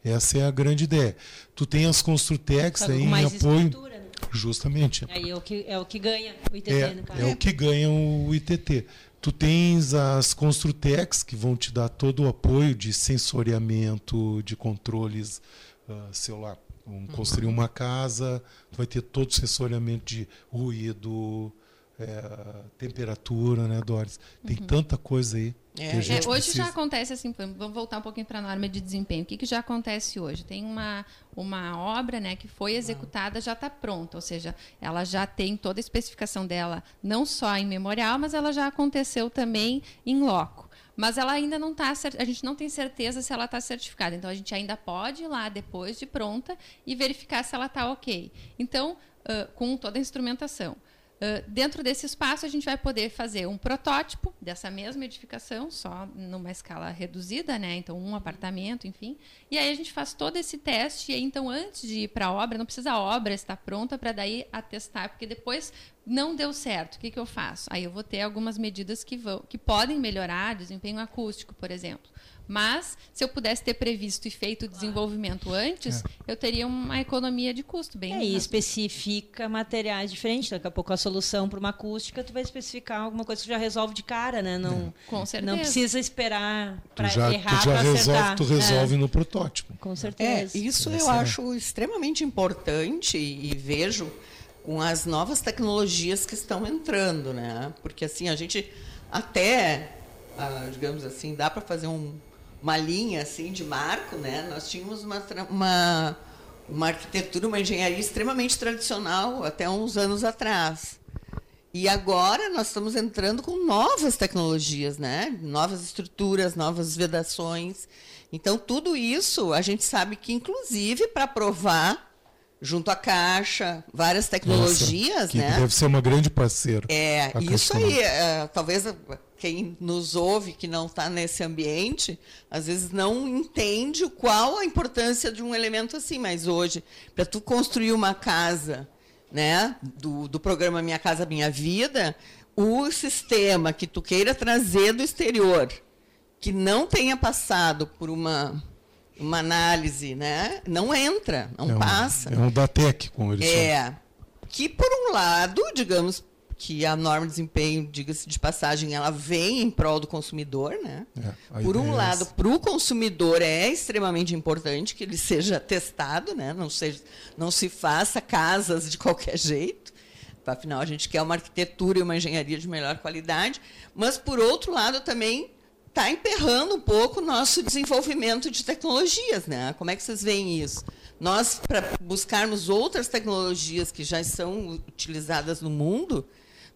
S5: Essa é a grande ideia. Tu tem as Construtex aí em apoio. Né? Justamente.
S6: Aí é o que, é o que ganha o ITT,
S5: é, no caso. É o que ganha o ITT. Tu tens as Construtex que vão te dar todo o apoio de sensoriamento, de controles uh, celular, Vamos construir uma casa, vai ter todo o sensoriamento de ruído, é, temperatura, né, Doris? Tem uhum. tanta coisa aí.
S4: É, é, hoje precisa... já acontece assim, vamos voltar um pouquinho para a norma de desempenho. O que, que já acontece hoje? Tem uma, uma obra né, que foi executada, já está pronta, ou seja, ela já tem toda a especificação dela, não só em memorial, mas ela já aconteceu também em loco mas ela ainda não está, a gente não tem certeza se ela está certificada. Então a gente ainda pode ir lá depois de pronta e verificar se ela está ok. Então, uh, com toda a instrumentação. Uh, dentro desse espaço, a gente vai poder fazer um protótipo dessa mesma edificação, só numa escala reduzida, né? Então, um apartamento, enfim. E aí a gente faz todo esse teste. E aí, então, antes de ir para a obra, não precisa a obra estar pronta para daí atestar, porque depois não deu certo. O que, que eu faço? Aí eu vou ter algumas medidas que, vão, que podem melhorar desempenho acústico, por exemplo. Mas, se eu pudesse ter previsto e feito o desenvolvimento antes, é. eu teria uma economia de custo bem.
S6: É, e especifica materiais diferentes. Daqui a pouco a solução para uma acústica, tu vai especificar alguma coisa que já resolve de cara, né? Não, é.
S4: Com certeza.
S6: Não precisa esperar para errar,
S5: já resolve, Tu resolve é. no protótipo.
S6: Com certeza.
S3: É, isso eu acho extremamente importante e vejo com as novas tecnologias que estão entrando, né? Porque assim a gente até, ah, digamos assim, dá para fazer um uma linha assim de marco, né? Nós tínhamos uma, uma, uma arquitetura, uma engenharia extremamente tradicional até uns anos atrás. E agora nós estamos entrando com novas tecnologias, né? Novas estruturas, novas vedações. Então tudo isso a gente sabe que inclusive para provar junto à Caixa, várias tecnologias, Nossa,
S5: que
S3: né?
S5: Deve ser uma grande parceira.
S3: É, isso aí, é, talvez quem nos ouve que não está nesse ambiente, às vezes não entende qual a importância de um elemento assim, mas hoje, para tu construir uma casa, né, do, do programa Minha Casa Minha Vida, o sistema que tu queira trazer do exterior, que não tenha passado por uma uma análise, né, não entra, não
S5: é um,
S3: passa.
S5: É um DATEC, como eles
S3: É, chamam. que por um lado, digamos, que a norma de desempenho, diga-se de passagem, ela vem em prol do consumidor, né? É, Por um é lado, para o consumidor é extremamente importante que ele seja testado, né? Não, seja, não se faça casas de qualquer jeito. Afinal, a gente quer uma arquitetura e uma engenharia de melhor qualidade. Mas, por outro lado, também está emperrando um pouco o nosso desenvolvimento de tecnologias, né? Como é que vocês veem isso? Nós, para buscarmos outras tecnologias que já são utilizadas no mundo,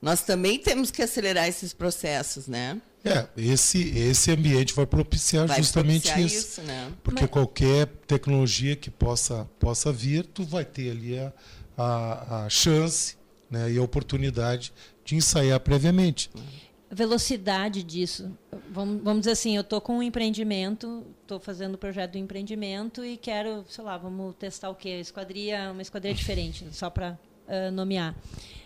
S3: nós também temos que acelerar esses processos, né?
S5: É, esse, esse ambiente vai propiciar vai justamente propiciar isso. isso né? Porque Mas... qualquer tecnologia que possa, possa vir, tu vai ter ali a, a, a chance né, e a oportunidade de ensaiar previamente.
S6: A velocidade disso. Vamos, vamos dizer assim, eu estou com um empreendimento, estou fazendo o projeto do empreendimento e quero, sei lá, vamos testar o quê? Esquadria, uma esquadria diferente, só para uh, nomear.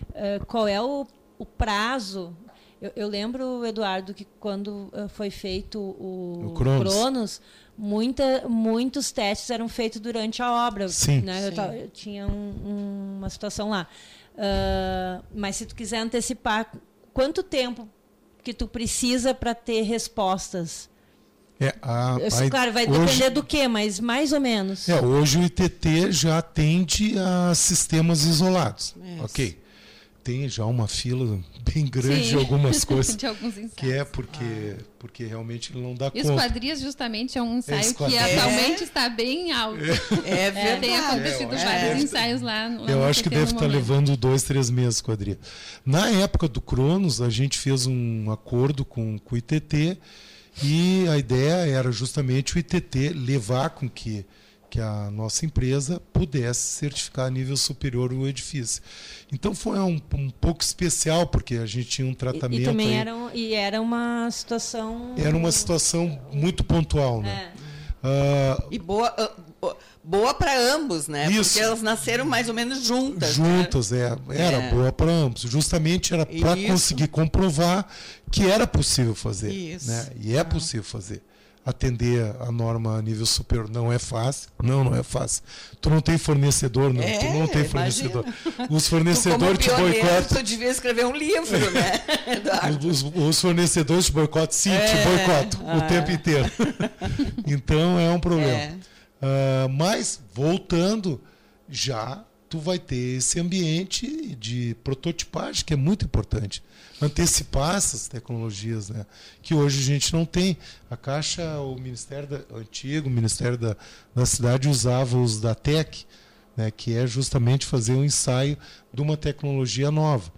S6: Uh, qual é o o prazo. Eu, eu, lembro, Eduardo, que quando uh, foi feito o, o Cronos, Cronos muita, muitos testes eram feitos durante a obra.
S5: Sim.
S6: Né?
S5: Sim.
S6: Eu, eu, tinha um, uma situação lá. Uh, mas se tu quiser antecipar, quanto tempo que tu precisa para ter respostas?
S5: É, a,
S6: a, claro, vai hoje, depender do que, mas mais ou menos.
S5: É, hoje o ITT já atende a sistemas isolados. Isso. Ok tem já uma fila bem grande Sim. de algumas coisas.
S4: de alguns ensaios.
S5: Que é porque, ah. porque realmente ele não dá
S4: e
S5: conta.
S4: Esquadrias, justamente, é um ensaio que atualmente é. está bem alto.
S3: É, é verdade.
S4: Tem acontecido é, vários ensaios lá.
S5: lá Eu acho que deve estar levando dois, três meses, Esquadria. Na época do Cronos, a gente fez um acordo com, com o ITT e a ideia era justamente o ITT levar com que que a nossa empresa pudesse certificar a nível superior o edifício. Então foi um, um pouco especial porque a gente tinha um tratamento. E,
S6: e também
S5: aí,
S6: era, e era uma situação.
S5: Era uma situação muito pontual, né?
S3: É. Uh, e boa, uh, boa para ambos, né? Isso. Porque elas nasceram mais ou menos juntas.
S5: Né? Juntas, né? é. Era é. boa para ambos. Justamente era para conseguir comprovar que era possível fazer. Isso. Né? E é ah. possível fazer atender a norma a nível superior não é fácil. Não, não é fácil. Tu não tem fornecedor, não. É, tu não tem fornecedor. Os fornecedores te boicotam.
S3: Tu devia escrever um livro, né?
S5: Os, os fornecedores te boicotam, sim, é, te boicotam ah. o tempo inteiro. então é um problema. É. Uh, mas, voltando, já tu vai ter esse ambiente de prototipagem que é muito importante antecipar essas tecnologias né que hoje a gente não tem a caixa o ministério da, o antigo ministério da, da cidade usava os da Tec né que é justamente fazer um ensaio de uma tecnologia nova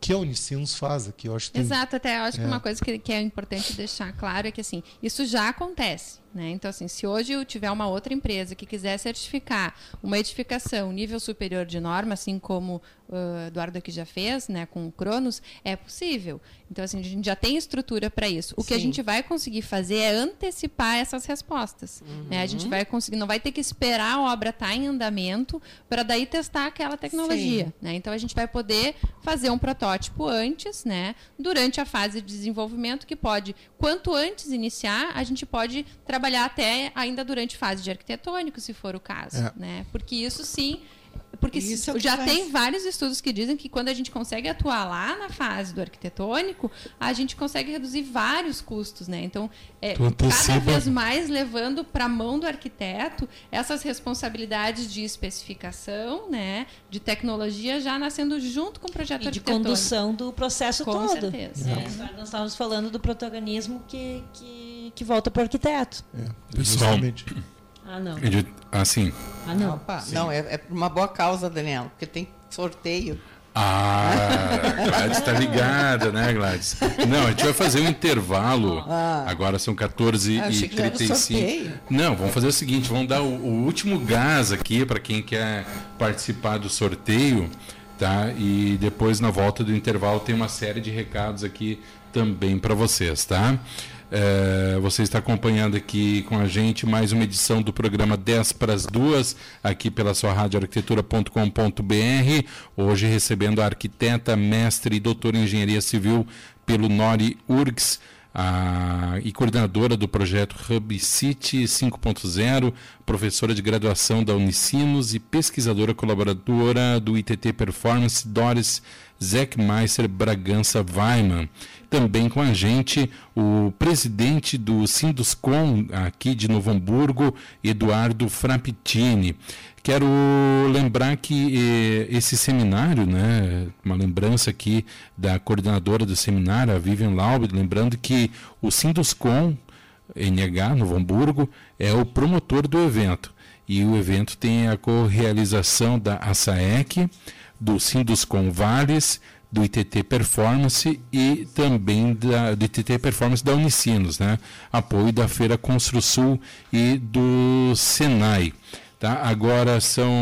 S5: que a Unicinos faz aqui. Eu acho
S4: que Exato, até eu acho é. que uma coisa que, que é importante deixar claro é que assim, isso já acontece. Né? Então, assim, se hoje eu tiver uma outra empresa que quiser certificar uma edificação nível superior de norma, assim como o Eduardo aqui já fez, né, com o Cronos, é possível. Então, assim, a gente já tem estrutura para isso. O Sim. que a gente vai conseguir fazer é antecipar essas respostas. Uhum. Né? A gente uhum. vai conseguir, não vai ter que esperar a obra estar tá em andamento para daí testar aquela tecnologia. Né? Então, a gente vai poder fazer um protótipo antes, né, durante a fase de desenvolvimento, que pode, quanto antes iniciar, a gente pode trabalhar até ainda durante fase de arquitetônico, se for o caso. É. Né? Porque isso sim porque Isso é já tem vários estudos que dizem que quando a gente consegue atuar lá na fase do arquitetônico, a gente consegue reduzir vários custos, né? Então, é, cada vez mais levando para a mão do arquiteto essas responsabilidades de especificação, né? De tecnologia já nascendo junto com o projeto e
S6: arquitetônico. de condução do processo
S4: com
S6: todo.
S4: Certeza.
S6: É. Nós estávamos falando do protagonismo que, que, que volta para o arquiteto.
S2: É, principalmente.
S6: Ah, não.
S2: Assim.
S3: Ah, não. Opa, não, é, é por uma boa causa, Daniel, porque tem sorteio.
S2: Ah, Gladys está ligada, né, Gladys? Não, a gente vai fazer um intervalo. Ah. Agora são 14h35. Ah, não, vamos fazer o seguinte: vamos dar o, o último gás aqui para quem quer participar do sorteio, tá? E depois, na volta do intervalo, tem uma série de recados aqui também para vocês, tá? É, você está acompanhando aqui com a gente mais uma edição do programa 10 para as duas, aqui pela sua rádio arquitetura.com.br. Hoje recebendo a arquiteta, mestre e doutora em engenharia civil pelo Nori URGS. A, e coordenadora do projeto Hub City 5.0, professora de graduação da Unicinos e pesquisadora colaboradora do ITT Performance, Doris Zeckmeister Bragança Weiman. Também com a gente o presidente do Sinduscom aqui de Novo Hamburgo, Eduardo Frappitini. Quero lembrar que eh, esse seminário, né, uma lembrança aqui da coordenadora do seminário, a Vivian Laub, lembrando que o Sinduscom NH, Novo Hamburgo, é o promotor do evento. E o evento tem a co-realização da ASAEC, do Sinduscom Vales, do ITT Performance e também da, do ITT Performance da Unicinos, né? apoio da Feira Construsul e do Senai. Tá? Agora são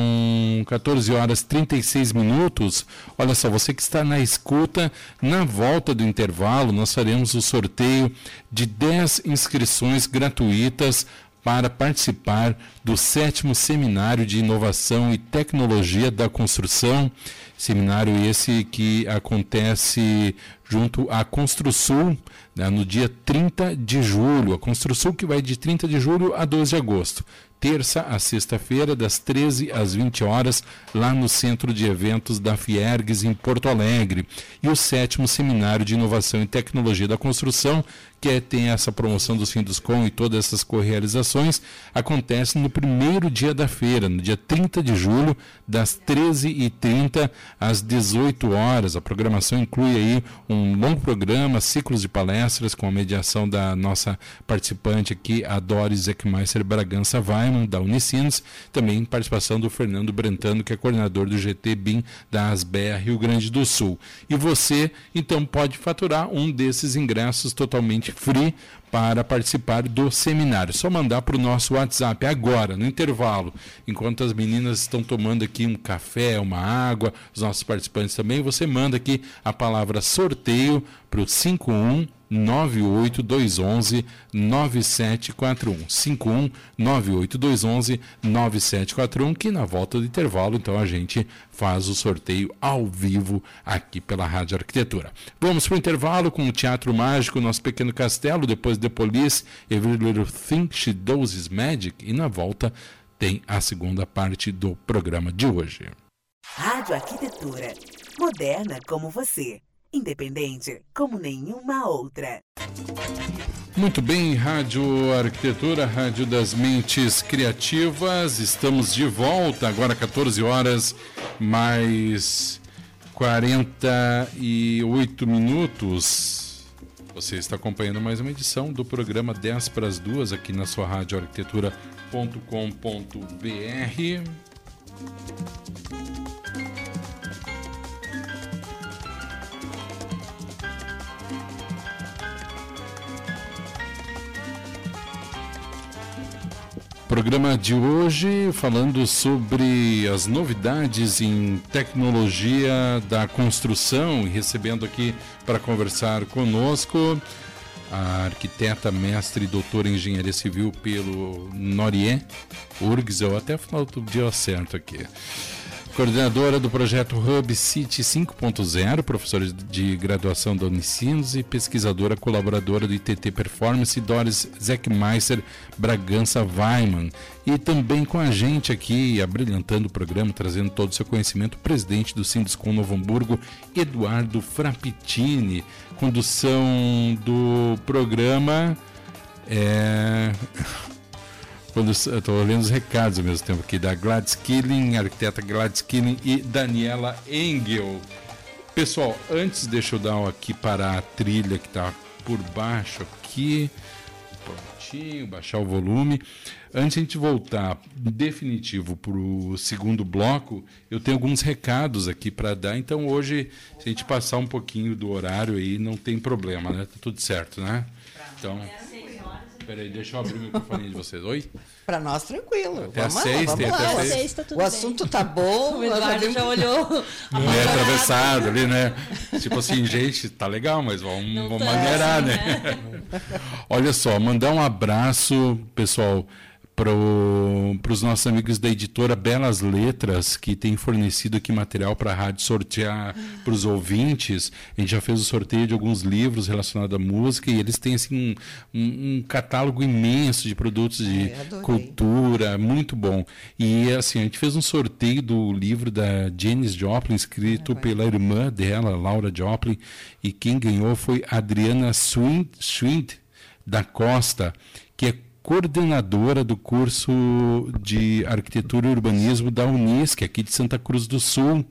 S2: 14 horas 36 minutos. Olha só, você que está na escuta, na volta do intervalo, nós faremos o sorteio de 10 inscrições gratuitas para participar do sétimo Seminário de Inovação e Tecnologia da Construção Seminário esse que acontece junto à Construsul né, no dia 30 de julho. A Construsul que vai de 30 de julho a 12 de agosto terça a sexta-feira, das 13 às 20 horas, lá no Centro de Eventos da Fiergues, em Porto Alegre. E o sétimo Seminário de Inovação e Tecnologia da Construção, que é, tem essa promoção dos Com e todas essas co-realizações, acontece no primeiro dia da feira, no dia 30 de julho, das 13h30 às 18 horas. A programação inclui aí um longo programa, ciclos de palestras com a mediação da nossa participante aqui, a Doris Eckmeister Bragança Da Unicinos, também participação do Fernando Brentano, que é coordenador do GT BIM da ASBEA Rio Grande do Sul. E você, então, pode faturar um desses ingressos totalmente free para participar do seminário. Só mandar para o nosso WhatsApp agora, no intervalo, enquanto as meninas estão tomando aqui um café, uma água, os nossos participantes também, você manda aqui a palavra sorteio para o 51 98211 9741 51 98211 9741 que na volta do intervalo então a gente faz o sorteio ao vivo aqui pela Rádio Arquitetura. Vamos para o intervalo com o Teatro Mágico, nosso pequeno castelo, depois The Police, Every Little Thing She Does Is Magic e na volta tem a segunda parte do programa de hoje.
S7: Rádio Arquitetura. Moderna como você. Independente como nenhuma outra.
S2: Muito bem, Rádio Arquitetura, Rádio das Mentes Criativas. Estamos de volta, agora 14 horas, mais 48 minutos. Você está acompanhando mais uma edição do programa 10 para as duas aqui na sua rádio arquitetura.com.br. Programa de hoje falando sobre as novidades em tecnologia da construção e recebendo aqui para conversar conosco a arquiteta, mestre e doutora em engenharia civil pelo Norie URGS, eu até falo do dia certo aqui coordenadora do projeto Hub City 5.0, professora de graduação da Unicinos e pesquisadora colaboradora do ITT Performance, Doris Zeckmeister Bragança Weiman. E também com a gente aqui, abrilhantando o programa, trazendo todo o seu conhecimento, o presidente do Sinduscom Novo Hamburgo, Eduardo Frappitini. Condução do programa. É quando estou lendo os recados ao mesmo tempo aqui, da Gladys Killing, arquiteta Gladys Killing e Daniela Engel. Pessoal, antes deixa eu dar aqui para a trilha que está por baixo aqui, prontinho, baixar o volume. Antes de a gente voltar definitivo para o segundo bloco, eu tenho alguns recados aqui para dar. Então hoje, se a gente passar um pouquinho do horário aí, não tem problema, né? Tá tudo certo, né? Então. Peraí, deixa eu abrir o microfone de vocês. Oi?
S3: Para nós, tranquilo.
S2: Até às seis, tem até
S6: seis. seis tá
S3: o assunto tá bom.
S6: o Eduardo já olhou.
S2: Não é atravessado ali, né? Tipo assim, gente, tá legal, mas vamos, vamos tá maneirar, assim, né? né? Olha só, mandar um abraço, pessoal para os nossos amigos da editora Belas Letras, que tem fornecido aqui material para a rádio sortear para os ouvintes. A gente já fez o sorteio de alguns livros relacionados à música e eles têm assim, um, um, um catálogo imenso de produtos de cultura, muito bom. E assim, a gente fez um sorteio do livro da Janis Joplin, escrito pela irmã dela, Laura Joplin, e quem ganhou foi Adriana Swint da Costa, coordenadora do curso de Arquitetura e Urbanismo da Unisc, aqui de Santa Cruz do Sul.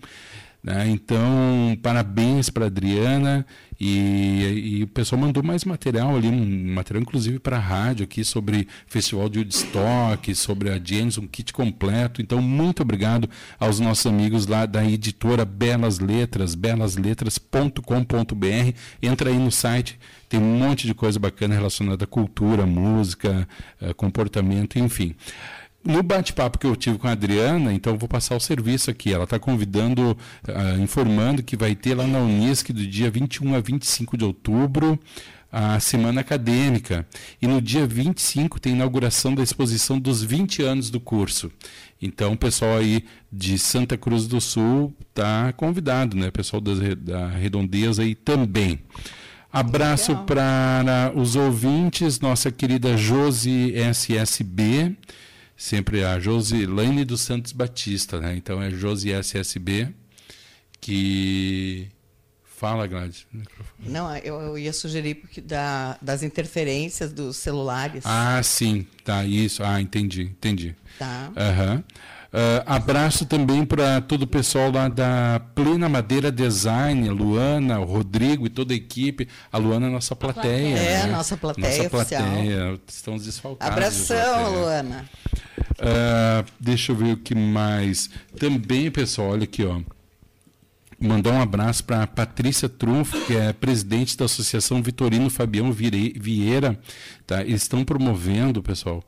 S2: Né? Então, parabéns para Adriana. E, e, o pessoal mandou mais material ali, um material inclusive para a rádio aqui sobre Festival de Woodstock, sobre a James, um kit completo. Então, muito obrigado aos nossos amigos lá da editora Belas Letras, belasletras.com.br. Entra aí no site, tem um monte de coisa bacana relacionada à cultura, música, eh, comportamento, enfim no bate-papo que eu tive com a Adriana, então vou passar o serviço aqui. Ela está convidando, uh, informando que vai ter lá na Unisc do dia 21 a 25 de outubro a semana acadêmica. E no dia 25 tem inauguração da exposição dos 20 anos do curso. Então, o pessoal aí de Santa Cruz do Sul está convidado, né? O pessoal das, da Redondeza aí também. Abraço para os ouvintes, nossa querida Josi SSB sempre a Josilane dos Santos Batista, né? Então é Josi SSB que fala, Gladys.
S3: Não, eu, eu, ia sugerir porque da, das interferências dos celulares.
S2: Ah, sim, tá isso. Ah, entendi, entendi.
S3: Tá.
S2: Uhum. Uh, abraço também para todo o pessoal lá da Plena Madeira Design, Luana, o Rodrigo e toda a equipe. A Luana é nossa plateia.
S3: É, né? nossa plateia. Nossa plateia.
S2: Estamos desfalcados.
S3: Abração, Luana.
S2: Uh, deixa eu ver o que mais. Também, pessoal, olha aqui, ó. Mandar um abraço para Patrícia Trunfo, que é presidente da Associação Vitorino Fabião Vieira. Tá? Eles estão promovendo, pessoal.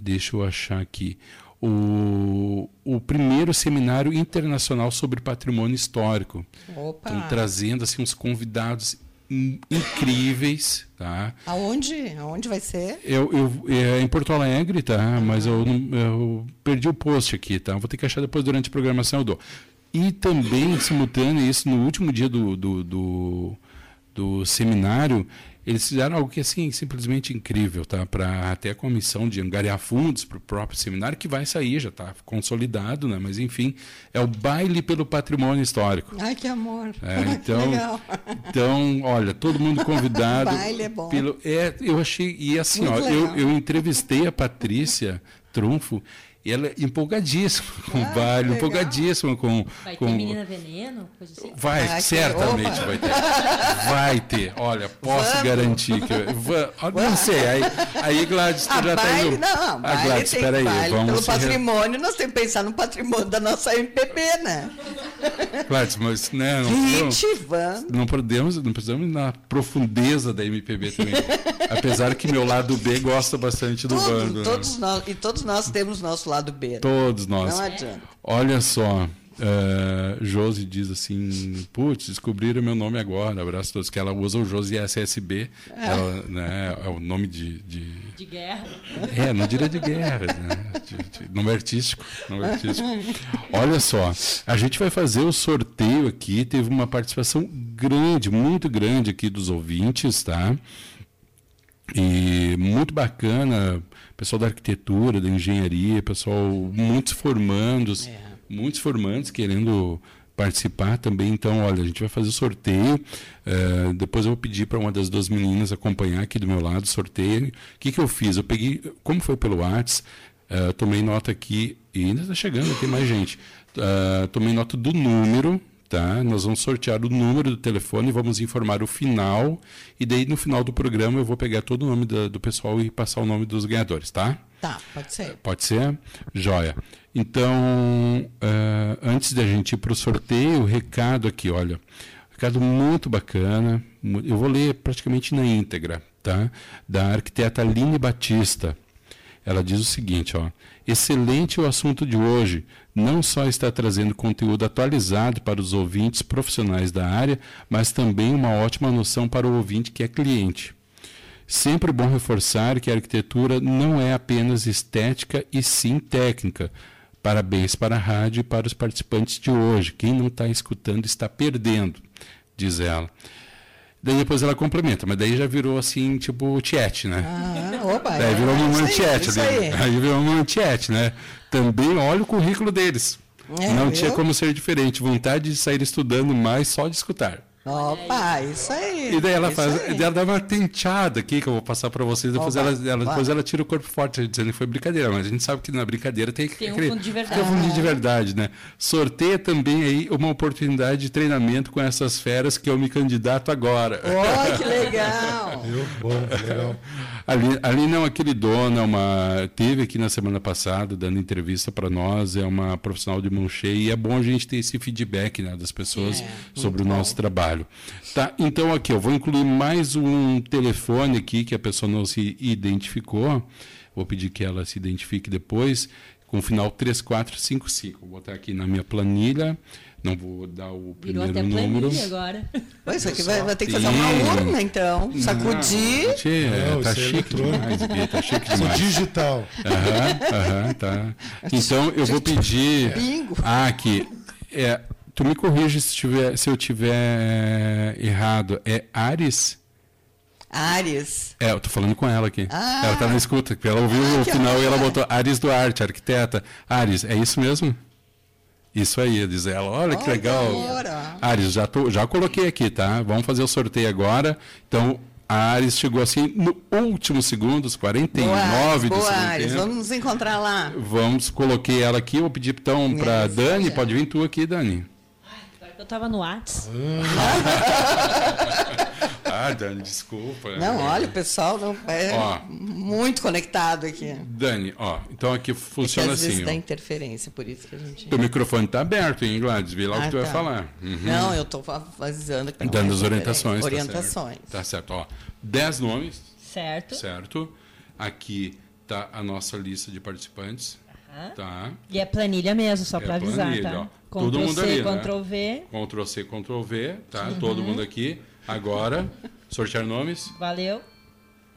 S2: Deixa eu achar aqui o, o primeiro seminário internacional sobre patrimônio histórico.
S3: Opa.
S2: Estão trazendo assim uns convidados incríveis, tá?
S3: Aonde? Aonde vai ser?
S2: Eu, eu é em Porto Alegre, tá? Mas eu, eu perdi o post aqui, tá? Vou ter que achar depois durante a programação eu dou. E também simultâneo isso no último dia do, do, do, do seminário eles fizeram algo que assim simplesmente incrível, tá? Para até a comissão de angariar fundos para o próprio seminário que vai sair, já está consolidado, né? Mas enfim, é o baile pelo patrimônio histórico.
S3: Ai que amor!
S2: É, então, então, olha, todo mundo convidado.
S3: baile é bom.
S2: Pelo, é, eu achei e assim, ó, eu, eu entrevistei a Patrícia Trunfo ela é empolgadíssima com ah, o baile, empolgadíssima com.
S6: Vai
S2: com...
S6: ter menina veneno? Coisa assim.
S2: Vai, ah, certamente vai ter. Vai ter. Olha, posso Vamos. garantir que. Eu... Não sei. Aí, aí Gladys, tu
S3: ah,
S2: já
S3: está
S2: indo.
S3: Não, ah,
S2: Gladys,
S3: espera aí. Vamos Pelo patrimônio, nós temos que pensar no patrimônio da nossa MPB, né?
S2: Gladys, mas né, não, não, não podemos, não precisamos ir na profundeza da MPB também. Apesar que meu lado B gosta bastante do
S3: Tudo,
S2: bando.
S3: Né? Todos né? nós, e todos nós temos nosso lado B. Né?
S2: Todos nós.
S3: Não adianta.
S2: Olha só, Uh, Josi diz assim: Putz, descobriram meu nome agora. Abraço a todos. Que ela usa o Josi SSB. É, ela, né, é o nome de, de.
S6: De guerra.
S2: É, não diria de guerra. Né, de, de, nome artístico. Nome artístico. Olha só, a gente vai fazer o sorteio aqui. Teve uma participação grande, muito grande aqui dos ouvintes, tá? E muito bacana, pessoal da arquitetura, da engenharia, pessoal muitos formandos, é. muitos formandos querendo participar também. Então, olha, a gente vai fazer o sorteio. Uh, depois eu vou pedir para uma das duas meninas acompanhar aqui do meu lado o sorteio. O que, que eu fiz? Eu peguei, como foi pelo WhatsApp, uh, tomei nota aqui, e ainda está chegando, tem mais gente. Uh, tomei nota do número Tá? Nós vamos sortear o número do telefone, vamos informar o final, e daí no final do programa eu vou pegar todo o nome do, do pessoal e passar o nome dos ganhadores, tá?
S3: Tá, pode ser.
S2: Pode ser? Joia. Então, uh, antes da gente ir para o sorteio, recado aqui, olha. Recado muito bacana. Eu vou ler praticamente na íntegra, tá? Da arquiteta Aline Batista. Ela diz o seguinte, ó. Excelente o assunto de hoje. Não só está trazendo conteúdo atualizado para os ouvintes profissionais da área, mas também uma ótima noção para o ouvinte que é cliente. Sempre bom reforçar que a arquitetura não é apenas estética e sim técnica. Parabéns para a rádio e para os participantes de hoje. Quem não está escutando está perdendo, diz ela. Daí depois ela complementa, mas daí já virou assim, tipo, tiete, né?
S3: Ah, opa,
S2: daí virou é, uma tiete, né? Aí. aí virou uma tiete, né? Também olha o currículo deles. É, Não viu? tinha como ser diferente. Vontade de sair estudando mais só de escutar.
S3: Opa, isso aí.
S2: E daí ela faz, ela dá uma tenteada aqui que eu vou passar para vocês. Depois, Opa, ela, ela depois ela tira o corpo forte, dizendo que foi brincadeira. Mas a gente sabe que na brincadeira tem que
S6: tem um fundo de verdade.
S2: Tem um fundo de verdade, né? Sorteia também aí uma oportunidade de treinamento com essas feras que eu me candidato agora.
S3: Oh, que legal!
S5: Bom, legal.
S2: Ali, ali não, aquele dona, uma teve aqui na semana passada dando entrevista para nós, é uma profissional de mão cheia e é bom a gente ter esse feedback né, das pessoas é, sobre o bom. nosso trabalho. Tá, então aqui eu vou incluir mais um telefone aqui que a pessoa não se identificou. Vou pedir que ela se identifique depois com o final 3455. Vou botar aqui na minha planilha. Não vou dar o Virou primeiro até número.
S6: agora.
S3: Pois, aqui vai, vai ter que fazer uma urna, então. Sacudir.
S2: Não, é, não, tá, chique demais, Bia, tá chique demais.
S5: digital.
S2: Aham, aham, tá. Então, eu vou pedir...
S3: Bingo.
S2: Ah, aqui. É, tu me corrige se, tiver, se eu tiver errado. É Ares?
S3: Ares.
S2: É, eu tô falando com ela aqui.
S3: Ah.
S2: Ela tá na escuta, ela ouviu ah, o final e ela botou Ares Duarte, arquiteta. Ares, é isso mesmo? Isso aí, diz ela. Olha que legal. Ares, já, tô, já coloquei aqui, tá? Vamos fazer o sorteio agora. Então, a Ares chegou assim no último segundo, os 49 boa, do segundo Ares,
S3: Vamos nos encontrar lá.
S2: Vamos, coloquei ela aqui. Vou pedir então para Dani. Pode vir tu aqui, Dani.
S6: Eu estava no WhatsApp.
S2: Ah, Dani, desculpa.
S3: Não, olha, o pessoal não é ó, muito conectado aqui.
S2: Dani, ó, então aqui funciona é que às
S3: assim. Vezes
S2: ó.
S3: dá interferência, por isso que a gente.
S2: O microfone está aberto, hein, Gladys? Vê lá ah, o que tu tá. vai falar.
S3: Uhum. Não, eu estou avisando
S2: que Dando as orientações.
S3: Orientações.
S2: Tá certo. tá certo. Ó, dez nomes.
S6: Certo.
S2: Certo. Aqui está a nossa lista de participantes. Uhum. Tá.
S6: E é planilha mesmo, só é para avisar, planilha, tá?
S2: Ó. Todo mundo ali,
S6: Ctrl V.
S2: Ctrl C, Ctrl V, tá? Uhum. Todo mundo aqui. Agora, sortear nomes.
S6: Valeu.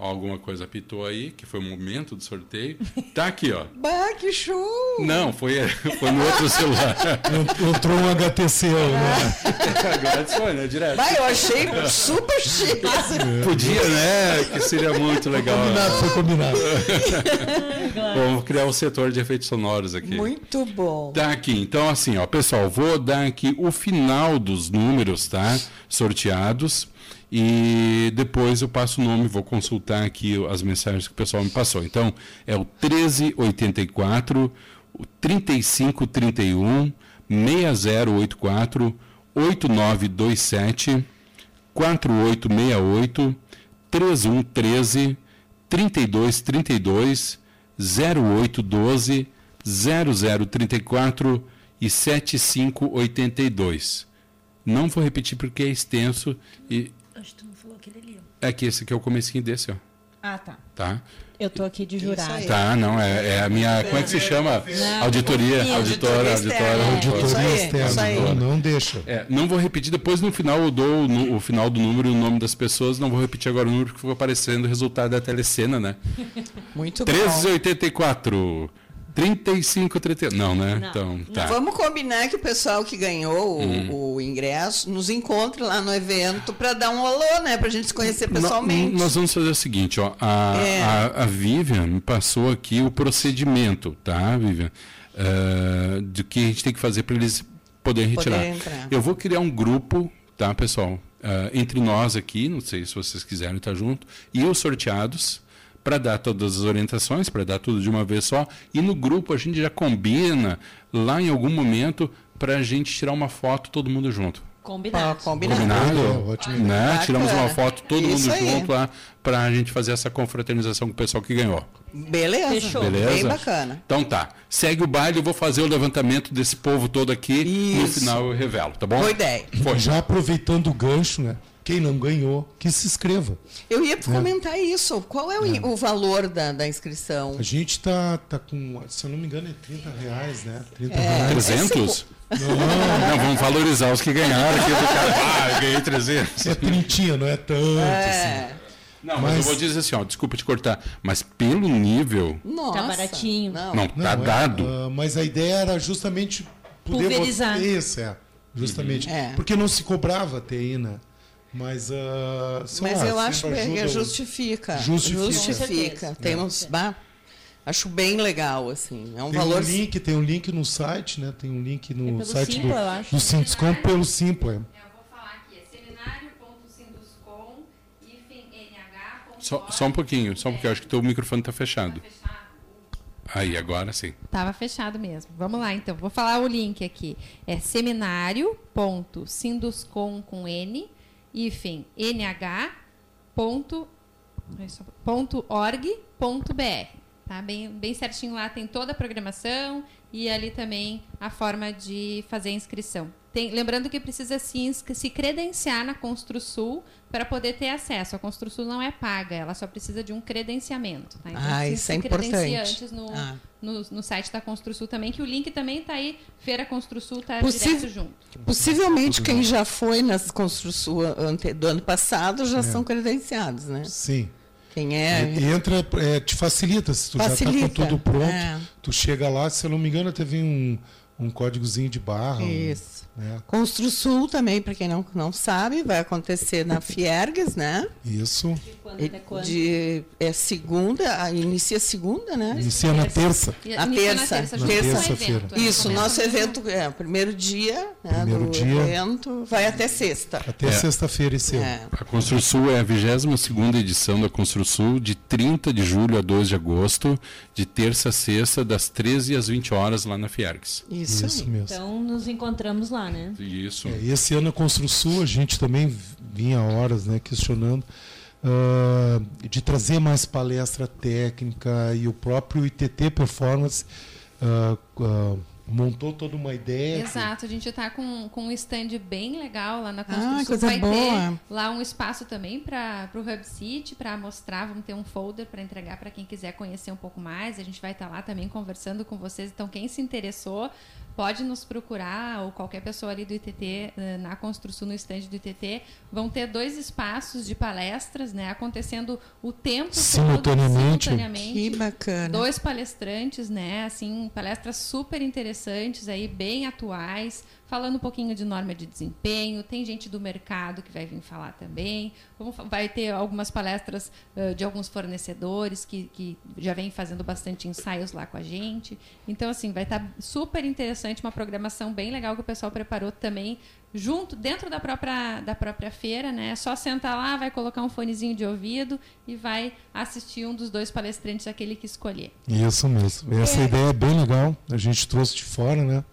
S2: Alguma coisa apitou aí, que foi o momento do sorteio. Tá aqui, ó.
S3: Bah, que show!
S2: Não, foi, foi no outro celular.
S5: Entrou um HTC. Né?
S2: Agora foi, né? Direto.
S3: Vai, eu achei super chique.
S2: Podia, né? Que seria muito legal.
S5: Combinado, foi combinado.
S2: Vamos criar um setor de efeitos sonoros aqui.
S3: Muito bom.
S2: Tá aqui. Então, assim, ó, pessoal, vou dar aqui o final dos números, tá? Sorteados. E depois eu passo o nome, vou consultar aqui as mensagens que o pessoal me passou. Então, é o 1384, o 3531, 6084, 8927, 4868, 3113, 3232, 0812, 0034 e 7582. Não vou repetir porque é extenso e
S6: Acho que tu não falou aquele ali. ó.
S2: É que esse aqui é o comecinho desse, ó.
S6: Ah, tá.
S2: Tá?
S6: Eu tô aqui de jurado.
S2: Tá, não, é, é a minha. Como é que se chama? Auditoria,
S3: Auditoria
S2: auditora, auditora,
S3: é,
S5: Auditoria externa. Não deixa.
S2: É, não vou repetir, depois no final eu dou o, o final do número e o nome das pessoas, não vou repetir agora o número porque ficou aparecendo o resultado da telecena, né?
S3: Muito bom.
S2: 1384, 35, 30. Não, né?
S6: Não.
S2: Então, tá.
S3: Vamos combinar que o pessoal que ganhou o,
S2: Hum.
S3: o ingresso nos encontre lá no evento para dar um alô, né? Para a gente se conhecer pessoalmente.
S2: No- nós vamos fazer o seguinte, ó. A,
S3: É.
S2: a, a Vivian me passou aqui o procedimento, tá, Vivian? Ah, do que a gente tem que fazer para eles poderem
S3: Poder
S2: retirar.
S3: entrar.
S2: Eu vou criar um grupo, tá, pessoal? Ah, entre nós aqui, não sei se vocês quiserem estar junto, e os sorteados, para dar todas as orientações, para dar tudo de uma vez só. E no grupo a gente já combina lá em algum momento para a gente tirar uma foto todo mundo junto.
S6: Combinado.
S3: combinado.
S2: Combinado?
S5: Ótimo.
S2: Né? Tiramos uma foto, todo
S3: Isso
S2: mundo
S3: aí.
S2: junto lá, para a gente fazer essa confraternização com o pessoal que ganhou.
S3: Beleza.
S6: Fechou.
S2: Beleza?
S3: Bem bacana.
S2: Então tá. Segue o baile, eu vou fazer o levantamento desse povo todo aqui. No
S3: Isso.
S2: final eu revelo, tá bom?
S3: Boa ideia.
S2: Foi.
S5: Já aproveitando o gancho, né? Quem não ganhou, que se inscreva.
S3: Eu
S2: É.
S3: ia comentar isso. Qual é o, o valor da, da inscrição?
S5: A gente tá, tá com, se eu não me engano, é 30 reais, né? 30
S3: É.
S5: reais.
S2: 300? Não, vamos valorizar os que ganharam aqui do cara. Ah, eu ganhei 300.
S5: É trintinha, não é tanto assim.
S3: É.
S2: Não, mas, eu
S5: Mas-
S2: vou dizer assim, ó, desculpa te cortar, mas pelo nível,
S3: Nossa.
S6: Tá baratinho.
S3: Não.
S2: não,
S5: Não,
S2: tá
S5: é,
S2: dado.
S5: ah, mas a ideia era justamente poder
S6: Pulverizar.
S5: botar- Isso, é. Justamente.
S3: É.
S5: Porque não se cobrava a TI, né? Mas, sei
S3: Mas
S5: lá,
S3: eu acho que
S5: ajuda o-
S3: justifica.
S5: Justifica.
S3: Justifica. Temos. bah, acho bem legal, assim. É um
S5: Tem
S3: valor.
S5: um link, tem um link no site, né? Tem um link no
S6: É pelo
S5: site
S6: Simpla, eu
S5: do,
S6: acho.
S5: do Sinduscom pelo Simpla.
S4: Eu vou falar aqui, é seminário.sinduscom.
S2: Só, só um pouquinho, só um pouquinho, acho que teu microfone tá fechado. Aí, agora sim.
S4: Tava fechado mesmo. Vamos lá, então. Vou falar o link aqui. É seminário.sinduscom com N, hífen, nh, ponto, ponto org, ponto br. Tá? Bem, bem certinho lá, tem toda a programação e ali também a forma de fazer a inscrição. Tem- lembrando que precisa se, se credenciar na Construsul para poder ter acesso. A Construsul não é paga, ela só precisa de um credenciamento. Tá? Então,
S3: Ah,
S4: se-
S3: isso é
S4: se credencia
S3: importante.
S4: antes no,
S3: Ah.
S4: no, no site da Construsul também, que o link também está aí. Feira Construsul está direto junto.
S3: Possivelmente quem já foi nas construções ante- do ano passado
S5: É.
S3: já são credenciados, né?
S5: Sim.
S3: Quem é.
S5: E entra, é, te facilita. Se tu já
S3: Facilita,
S5: tá com tudo pronto,
S3: é.
S5: tu chega lá, se eu não me engano, teve um, um códigozinho de barra. um-
S3: Isso.
S5: né?
S3: Construsul também, para quem não, não sabe, vai acontecer na Fiergues, né?
S5: Isso.
S6: Quando até quando?
S3: De, é segunda, a- inicia segunda, né?
S5: Inicia na terça.
S4: E
S3: A
S4: inicia
S3: terça.
S4: Na
S3: Na
S4: terça,
S5: terça-feira.
S4: né?
S3: Isso, nosso
S4: no-
S3: evento é o primeiro dia né,
S5: Primeiro
S3: do
S5: dia.
S3: evento, vai até sexta.
S5: Até
S2: É.
S5: sexta-feira esse ano.
S3: É.
S2: A Construsul é a 22ª edição da Construsul, de 30 de julho a 2 de agosto, de terça a sexta, das 13 às 20 horas lá na Fiergs.
S3: Isso,
S5: Isso
S3: aí.
S5: mesmo.
S6: Então nos encontramos lá, né?
S2: Isso.
S5: É, e esse ano a Construsul a gente também vinha horas né, questionando ah, de trazer mais palestra técnica e o próprio ITT Performance ah, ah, montou toda uma ideia.
S4: Exato, a gente está com, com um stand bem legal lá na
S3: Ah,
S4: Construção.
S3: coisa
S4: Vai
S3: boa.
S4: ter lá um espaço também para o Hub City, para mostrar, vamos ter um folder para entregar para quem quiser conhecer um pouco mais. A gente vai estar lá também conversando com vocês. Então, quem se interessou, pode nos procurar, ou qualquer pessoa ali do ITT, eh, na Construção, no estande do ITT, vão ter dois espaços de palestras, né, acontecendo o tempo
S5: simultaneamente.
S4: todo, simultaneamente.
S3: Que bacana.
S4: Dois palestrantes, né, assim, palestras super interessantes aí, bem atuais, falando um pouquinho de norma de desempenho, tem gente do mercado que vai vir falar também, vai ter algumas palestras uh, de alguns fornecedores que, que já vêm fazendo bastante ensaios lá com a gente. Então, assim, vai estar tá super interessante, uma programação bem legal que o pessoal preparou também, junto, dentro da própria, da própria feira, né? É só sentar lá, vai colocar um fonezinho de ouvido e vai assistir um dos dois palestrantes, aquele que escolher.
S5: Isso mesmo. Essa é. ideia é bem legal, a gente trouxe de fora, né?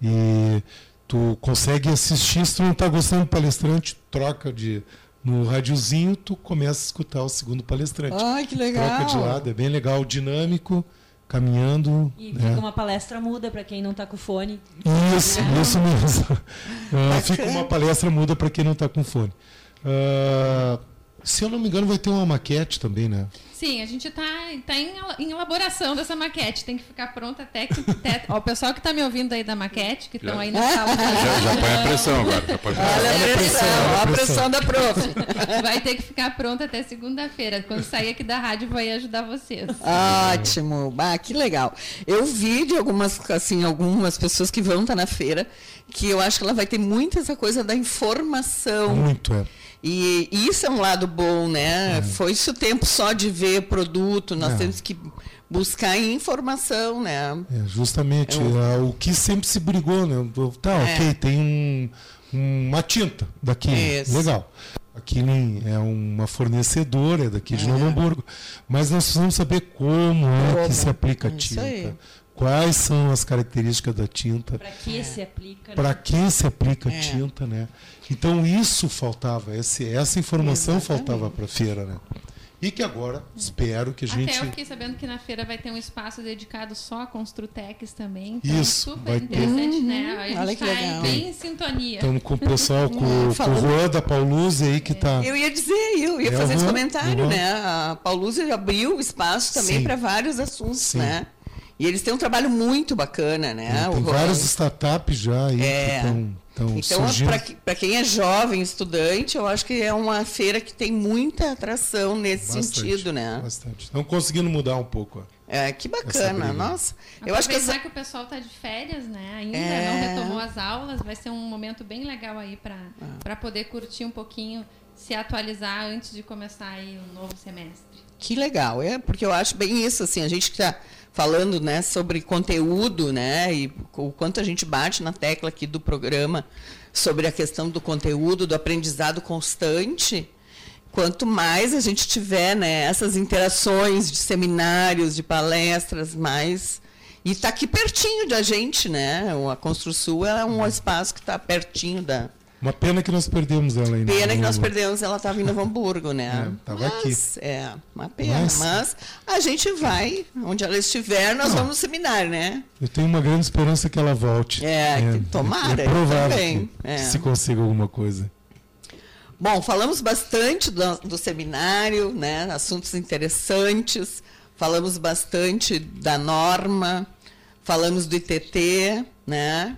S5: E tu consegue assistir, se tu não está gostando do palestrante, troca de no radiozinho, tu começa a escutar o segundo palestrante.
S3: Ai, que legal!
S5: Troca de lado, é bem legal, dinâmico, caminhando.
S6: E né? fica uma palestra muda para quem não está com fone.
S5: Isso, é. isso mesmo. uh, fica uma palestra muda para quem não está com fone. Uh, se eu não me engano, vai ter uma maquete também, né?
S4: Sim, a gente está tá em, em, elaboração dessa maquete. Tem que ficar pronta até que. Até, ó, o pessoal que está me ouvindo aí da maquete, que estão aí na sala.
S2: Já, já põe a pressão agora. Já pode
S3: Olha a pressão, olha a pressão da prof.
S4: Vai ter que ficar pronta até segunda-feira. Quando sair aqui da rádio, vai ajudar vocês.
S3: Ótimo. Ah, que legal. Eu vi de algumas, assim, algumas pessoas que vão estar tá na feira, que eu acho que ela vai ter muito essa coisa da informação.
S5: Muito, é.
S3: E isso é um lado bom, né? É. Foi isso o tempo só de ver produto, nós é. temos que buscar informação, né?
S5: É, justamente, é o que sempre se brigou, né? Tá, é. ok, tem um, uma tinta daqui, isso. legal. Aqui é uma fornecedora daqui de Novo Hamburgo, mas nós precisamos saber como é que se aplica a tinta quais são as características da tinta.
S6: Para que se aplica? Né?
S5: Para que se aplica é. tinta, né? Então isso faltava, esse, essa informação Exatamente. faltava para a feira, né? E que agora espero que a gente.
S4: Até eu fiquei sabendo que na feira vai ter um espaço dedicado só a Construtex também. Então
S5: Isso.
S4: Super interessante, ter. né? A gente está bem em sintonia.
S5: Estamos com o pessoal, com, com o Juan da Pauluse aí que está.
S3: Eu ia dizer, eu ia é fazer esse comentário, né? A Pauluse abriu espaço também para vários assuntos, Sim. né? E eles têm um trabalho muito bacana, né?
S5: É, tem várias startups já aí é. que estão então,
S3: para quem é jovem, estudante, eu acho que é uma feira que tem muita atração nesse bastante, sentido, né?
S5: Bastante. Estão conseguindo mudar um pouco.
S3: É, que bacana. Nossa,
S4: eu acho que essa... que o pessoal está de férias, né? Ainda é... não retomou as aulas, vai ser um momento bem legal aí para ah. para poder curtir um pouquinho, se atualizar antes de começar aí o um novo semestre.
S3: Que legal, é, porque eu acho bem isso assim, a gente que está falando né, sobre conteúdo, né, e o quanto a gente bate na tecla aqui do programa sobre a questão do conteúdo, do aprendizado constante, quanto mais a gente tiver né, essas interações de seminários, de palestras, mais e está aqui pertinho da gente, né? A Construção é um espaço que está pertinho da,
S5: uma pena que nós perdemos ela ainda.
S3: Pena que nós perdemos, ela estava em Novo Hamburgo, né?
S5: Estava é, aqui.
S3: É, uma pena. Mas, mas, a gente vai, onde ela estiver, nós não, vamos no seminário, né?
S5: Eu tenho uma grande esperança que ela volte.
S3: É, é tomara. É
S5: provável que, é. se consiga alguma coisa.
S3: Bom, falamos bastante do, do seminário, né? Assuntos interessantes. Falamos bastante da norma, falamos do ITT, né?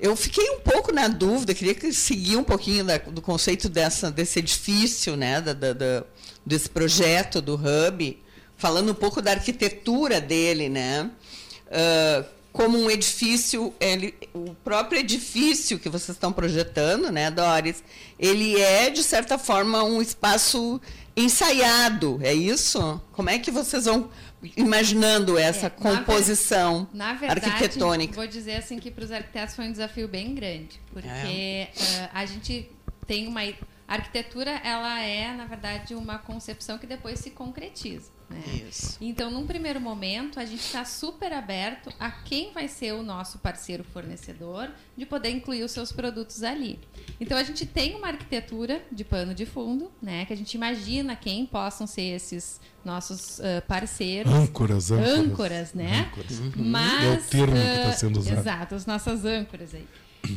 S3: Eu fiquei um pouco na dúvida, queria seguir um pouquinho da, do conceito dessa, desse edifício, né, da, da, desse projeto do Hub, falando um pouco da arquitetura dele, né? Uh, como um edifício, ele, o próprio edifício que vocês estão projetando, né, Doris, ele é, de certa forma, um espaço ensaiado, é isso? Como é que vocês vão imaginando essa é, composição
S4: na, ver, na verdade,
S3: arquitetônica?
S4: Vou dizer assim que para os arquitetos foi um desafio bem grande, porque é. uh, a gente tem uma a arquitetura ela é na verdade uma concepção que depois se concretiza. Né?
S3: Isso.
S4: Então, num primeiro momento, a gente está super aberto a quem vai ser o nosso parceiro fornecedor de poder incluir os seus produtos ali. Então, a gente tem uma arquitetura de pano de fundo, né, que a gente imagina quem possam ser esses nossos uh, parceiros.
S5: Âncoras, âncoras.
S4: Âncoras, né?
S5: Âncoras. Mas, é o termo uh, que está sendo usado.
S4: Exato, as nossas âncoras aí.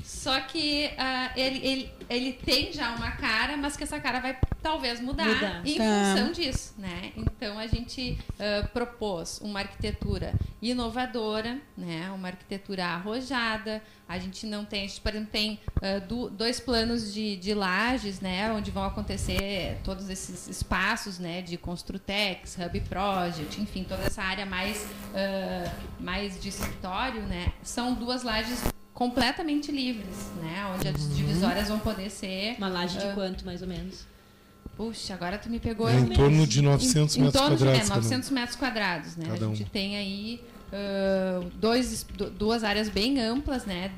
S4: Só que uh, ele, ele, ele tem já uma cara, mas que essa cara vai talvez mudar, mudar. em tá. função disso, né? Então a gente uh, propôs uma arquitetura inovadora, né? Uma arquitetura arrojada. A gente não tem, a gente, por exemplo, tem uh, do, dois planos de, de lajes, né? Onde vão acontecer todos esses espaços, né? De Construtex, Hub Project, enfim, toda essa área mais, mais de escritório, né? São duas lajes completamente livres, né? Onde as uhum. divisórias vão poder ser.
S6: Uma laje de uh, quanto, mais ou menos?
S4: Puxa, agora tu me pegou.
S5: É, em torno de 900 em, metros em quadrados.
S4: De, é, 900 metros quadrados, né? Cada a gente um. tem aí uh, dois, duas áreas bem amplas, né?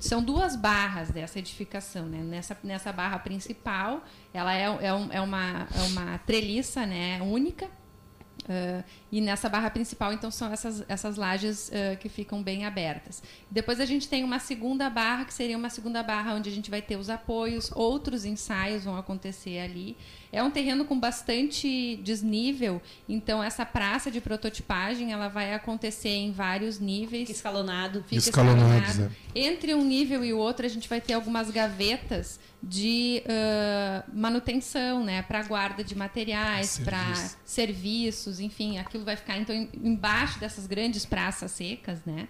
S4: São duas barras dessa edificação, né? Nessa, nessa barra principal, ela é, é, um, é, uma, é uma treliça, né? Única Uh, e nessa barra principal, então, são essas, essas lajes uh, que ficam bem abertas. Depois a gente tem uma segunda barra, que seria uma segunda barra onde a gente vai ter os apoios, outros ensaios vão acontecer ali. É um terreno com bastante desnível, então essa praça de prototipagem ela vai acontecer em vários níveis.
S6: Fica escalonado.
S5: Fica escalonado. escalonado.
S4: É. Entre um nível e o outro, a gente vai ter algumas gavetas de uh, manutenção, né, para guarda de materiais, para serviços, enfim, aquilo vai ficar então embaixo dessas grandes praças secas, né?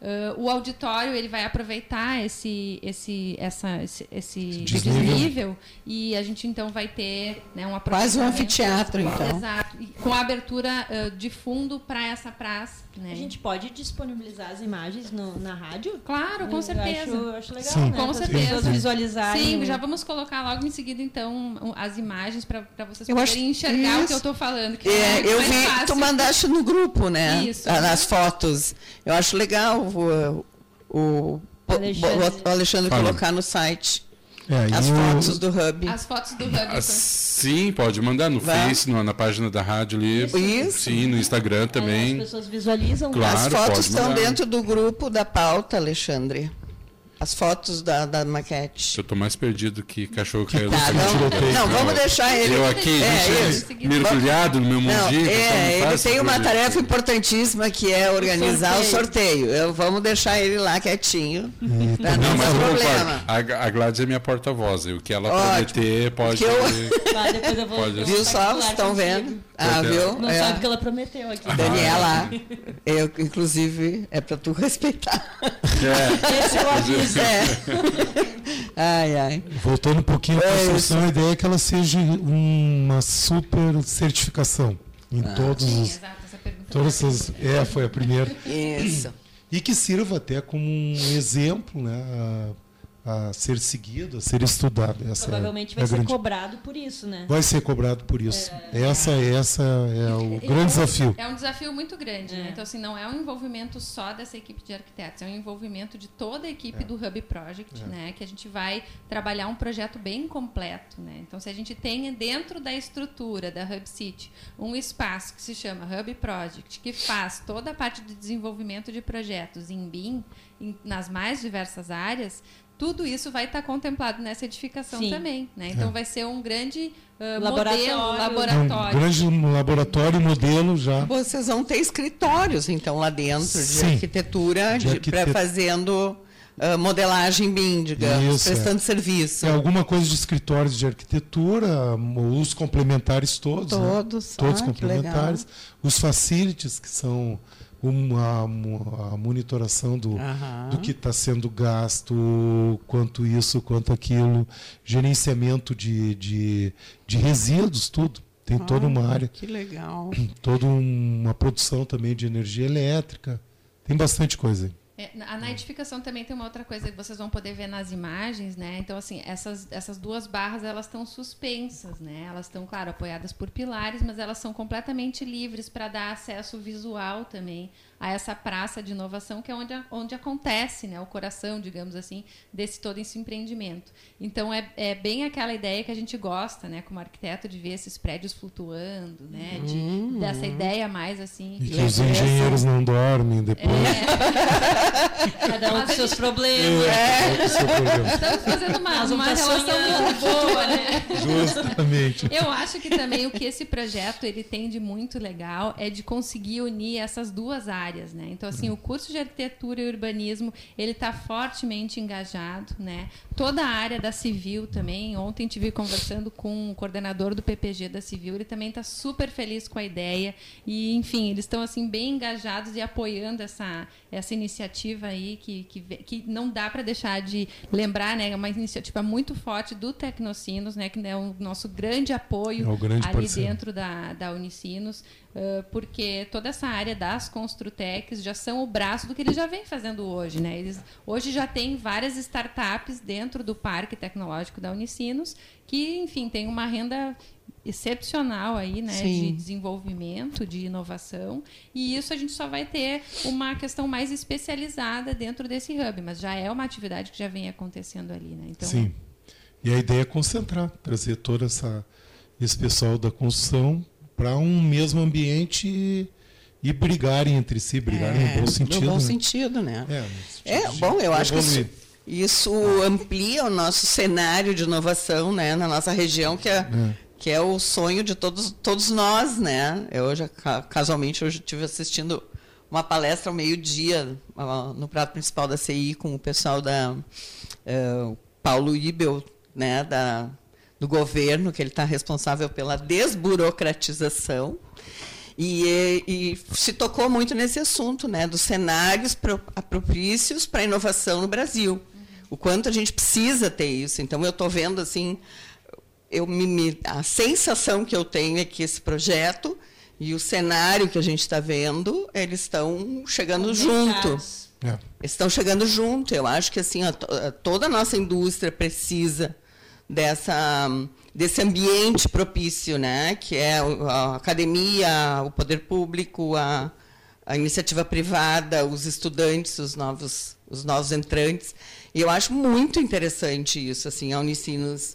S4: Uh, o auditório ele vai aproveitar esse esse essa esse, esse desnível. desnível. e a gente então vai ter né, um
S3: quase um anfiteatro então
S4: exato com a abertura uh, de fundo para essa praça né?
S6: a gente pode disponibilizar as imagens no, na rádio
S4: claro com eu certeza
S6: acho, acho legal Sim. né?
S4: com certeza
S6: visualizarem
S4: Sim, já vamos colocar logo em seguida então as imagens para vocês eu poderem enxergar isso. o que eu estou falando que
S3: é, é eu vi fácil. tu mandaste no grupo né isso, nas fotos eu acho legal o, o, Alexandre, o Alexandre colocar no site. É, as fotos do Hub.
S4: As fotos do Hub.
S2: Ah, sim, pode mandar no Vai. Face, no, na página da rádio ali. Isso. Sim, no Instagram também.
S6: as pessoas visualizam.
S3: Claro, as fotos estão dentro do grupo da pauta, Alexandre as fotos da, da maquete.
S2: Eu tô mais perdido que cachorro que caiu tá,
S3: não, não, vamos deixar ele.
S2: Eu aqui, é, mergulhado no meu mundinho. Não,
S3: é, ele tem uma tarefa importantíssima que é organizar o sorteio. O sorteio. Eu, vamos deixar ele lá quietinho.
S2: Tá, não, não mas problema. A, a Gladys é minha porta-voz. O que ela Ótimo. prometer pode.
S3: Eu... Depois eu vou, pode viu só? Estão vendo? Ah, viu?
S6: Não é. sabe o que ela prometeu aqui.
S3: Daniela, eu, inclusive, é para tu respeitar.
S2: É.
S6: Esse é o aviso. É.
S3: ai, ai.
S5: Voltando um pouquinho à é construção, a ideia é que ela seja uma super certificação em ah, todos sim, os. Exato, essa pergunta todas as, é, foi a primeira.
S3: Isso.
S5: E que sirva até como um exemplo, né? a ser seguido, a ser estudado. Essa
S6: é Provavelmente
S5: é,
S6: vai
S5: é
S6: ser
S5: grande...
S6: cobrado por isso, né?
S5: Vai ser cobrado por isso. É... Essa, essa é o é, grande desafio.
S4: É um desafio muito grande, né? Então, assim, não é um envolvimento só dessa equipe de arquitetos, é um envolvimento de toda a equipe do Hub Project, né? Que a gente vai trabalhar um projeto bem completo, né? Então, se a gente tem dentro da estrutura da Hub City um espaço que se chama Hub Project, que faz toda a parte de desenvolvimento de projetos em BIM, em, nas mais diversas áreas, tudo isso vai estar contemplado nessa edificação Sim. também. Né? Então é. vai ser um grande uh, laboratório, modelo, laboratório.
S5: Um grande laboratório, modelo já.
S3: Vocês vão ter escritórios, então, lá dentro, de arquitetura, de, de arquitetura. fazendo uh, modelagem BIM, digamos, isso, prestando é. serviço.
S5: É alguma coisa de escritórios de arquitetura, os complementares todos.
S3: Todos,
S5: né? Todos ah, complementares. Os facilities, que são uma, a monitoração do, do que está sendo gasto, quanto isso, quanto aquilo, gerenciamento de, de, de resíduos, tudo. Tem ah, toda uma área.
S3: Que legal.
S5: Toda uma produção também de energia elétrica. Tem bastante coisa
S4: É, na edificação também tem uma outra coisa que vocês vão poder ver nas imagens, né? Então, assim, essas, essas duas barras, elas estão suspensas, né? Elas estão, claro, apoiadas por pilares, mas elas são completamente livres para dar acesso visual também a essa praça de inovação que é onde, onde acontece né, o coração, digamos assim, desse todo esse empreendimento. Então é, é bem aquela ideia que a gente gosta, né, como arquiteto, de ver esses prédios flutuando, né, de, uhum. dessa ideia mais assim.
S5: E que os engenheiros não dormem depois.
S6: É. Cada um com seus problemas.
S4: É. Estamos fazendo uma, uma relação muito boa né?
S5: Justamente.
S4: Eu acho que também o que esse projeto ele tem de muito legal é de conseguir unir essas duas áreas, né? Então assim, o curso de arquitetura e urbanismo, ele está fortemente engajado, né? Toda a área da civil também. Ontem tive conversando com o coordenador do PPG da Civil, ele também está super feliz com a ideia e, enfim, eles estão assim bem engajados e apoiando essa essa iniciativa aí que que, que não dá para deixar de lembrar, né? É uma iniciativa muito forte do Tecnocinos, né? Que é o nosso grande apoio
S5: é grande
S4: ali
S5: parceiro.
S4: dentro da, da Unicinos, porque toda essa área das Construtecs já são o braço do que eles já vêm fazendo hoje, né? Eles hoje já tem várias startups dentro do parque tecnológico da Unicinos que, enfim, tem uma renda excepcional aí, né,
S3: Sim.
S4: de desenvolvimento, de inovação, e isso a gente só vai ter uma questão mais especializada dentro desse hub, mas já é uma atividade que já vem acontecendo ali, né? Então,
S5: Sim. E a ideia é concentrar, trazer todo essa, esse pessoal da construção para um mesmo ambiente e, e brigarem entre si, brigarem no bom sentido.
S3: No bom
S5: né?
S3: sentido, né?
S5: É, sentido
S3: É, bom, eu acho que
S5: evoluir.
S3: isso, isso amplia o nosso cenário de inovação né, na nossa região, que é, que é o sonho de todos, todos nós. Né? Eu ca- casualmente, hoje estive assistindo uma palestra ao meio-dia no prato principal da CI com o pessoal da eh, Paulo Ibel, né, da, do governo, que ele está responsável pela desburocratização. E, e se tocou muito nesse assunto, né, dos cenários pro- propícios para a inovação no Brasil. O quanto a gente precisa ter isso. Então, eu estou vendo assim, eu me, me- a sensação que eu tenho é que esse projeto e o cenário que a gente está vendo, eles estão chegando junto.
S6: Conectados.
S5: É.
S3: Estão chegando junto. Eu acho que assim a a toda a nossa indústria precisa dessa desse ambiente propício, né? Que é a academia, o poder público, a, a iniciativa privada, os estudantes, os novos os novos entrantes. E eu acho muito interessante isso, assim, a Unicinos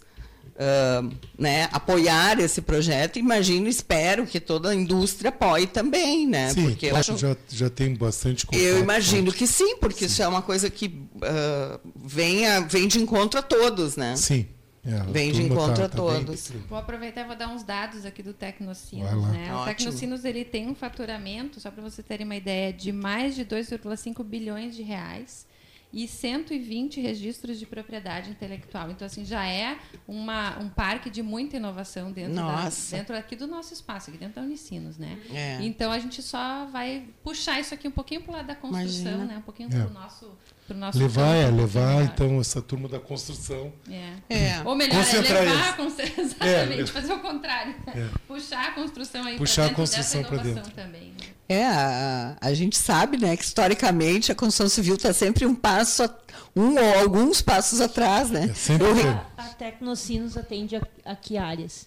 S3: ah, né, apoiar esse projeto. Imagino, espero que toda a indústria apoie também, né?
S5: Sim,
S3: Porque
S5: claro,
S3: acho
S5: já, já tem bastante contato.
S3: eu imagino que sim, porque isso é uma coisa que ah, vem, a- vem de encontro a todos, né?
S5: Sim. É,
S3: Vem de
S5: turma
S3: encontro a
S5: bem-
S3: todos.
S4: Vou aproveitar e vou dar uns dados aqui do Tecnocinos. Né? O. Tecnocinos ele tem um faturamento, só para você terem uma ideia, de mais de 2,5 bilhões de reais e 120 registros de propriedade intelectual. Então, assim, já é uma, um parque de muita inovação dentro, da, dentro aqui do nosso espaço, aqui dentro da Unicinos, né?
S3: É.
S4: Então, a gente só vai puxar isso aqui um pouquinho para o lado da construção,
S3: Imagina.
S4: né? Um pouquinho
S5: É.
S4: para o nosso, pro nosso
S5: Levar, é,
S4: campo
S5: levar então essa turma da construção.
S4: É.
S3: É.
S4: Ou melhor,
S5: Concentrar
S4: é levar a construção. Exatamente,
S5: É.
S4: fazer o contrário. Puxar a construção aí
S5: Puxar a construção
S4: inovação
S5: dentro.
S4: também. né?
S3: É, a, a gente sabe, né, que historicamente a construção civil está sempre um passo, a- um ou alguns passos atrás, né?
S5: É sempre
S3: Eu
S5: tem.
S6: A Tecnocinos atende a, a que áreas?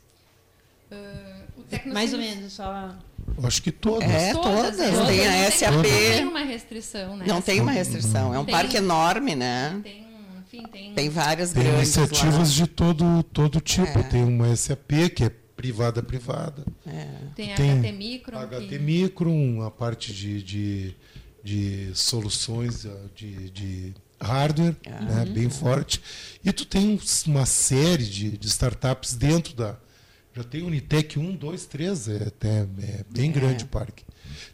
S4: O Tecnocinos-
S6: Mais ou menos, só...
S5: Eu Acho que todas.
S3: É, todas.
S4: né?
S3: Tem a SAP.
S4: Não tem uma restrição, né?
S3: Não tem uma restrição, é um
S4: Tem-
S3: parque enorme, né?
S4: Tem, enfim, tem,
S3: Tem várias
S5: Tem
S3: grandes
S5: iniciativas de todo, todo tipo.
S3: É.
S5: Tem uma SAP, que é privada privada.
S3: lá. É.
S4: tem,
S5: tem
S4: HT Micron.
S5: HT
S4: que-
S5: Micron, a parte de, de, de soluções ah, de, de hardware, né, bem forte. E tu tem uma série de, de startups dentro da. Já tem Unitec 1, 2, 3, é, até, é bem grande o parque.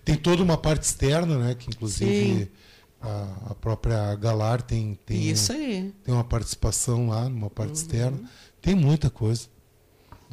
S5: Tem toda uma parte externa, né, que inclusive a, a própria Galar tem, tem,
S3: Isso aí.
S5: tem uma participação lá, numa parte externa. Tem muita coisa.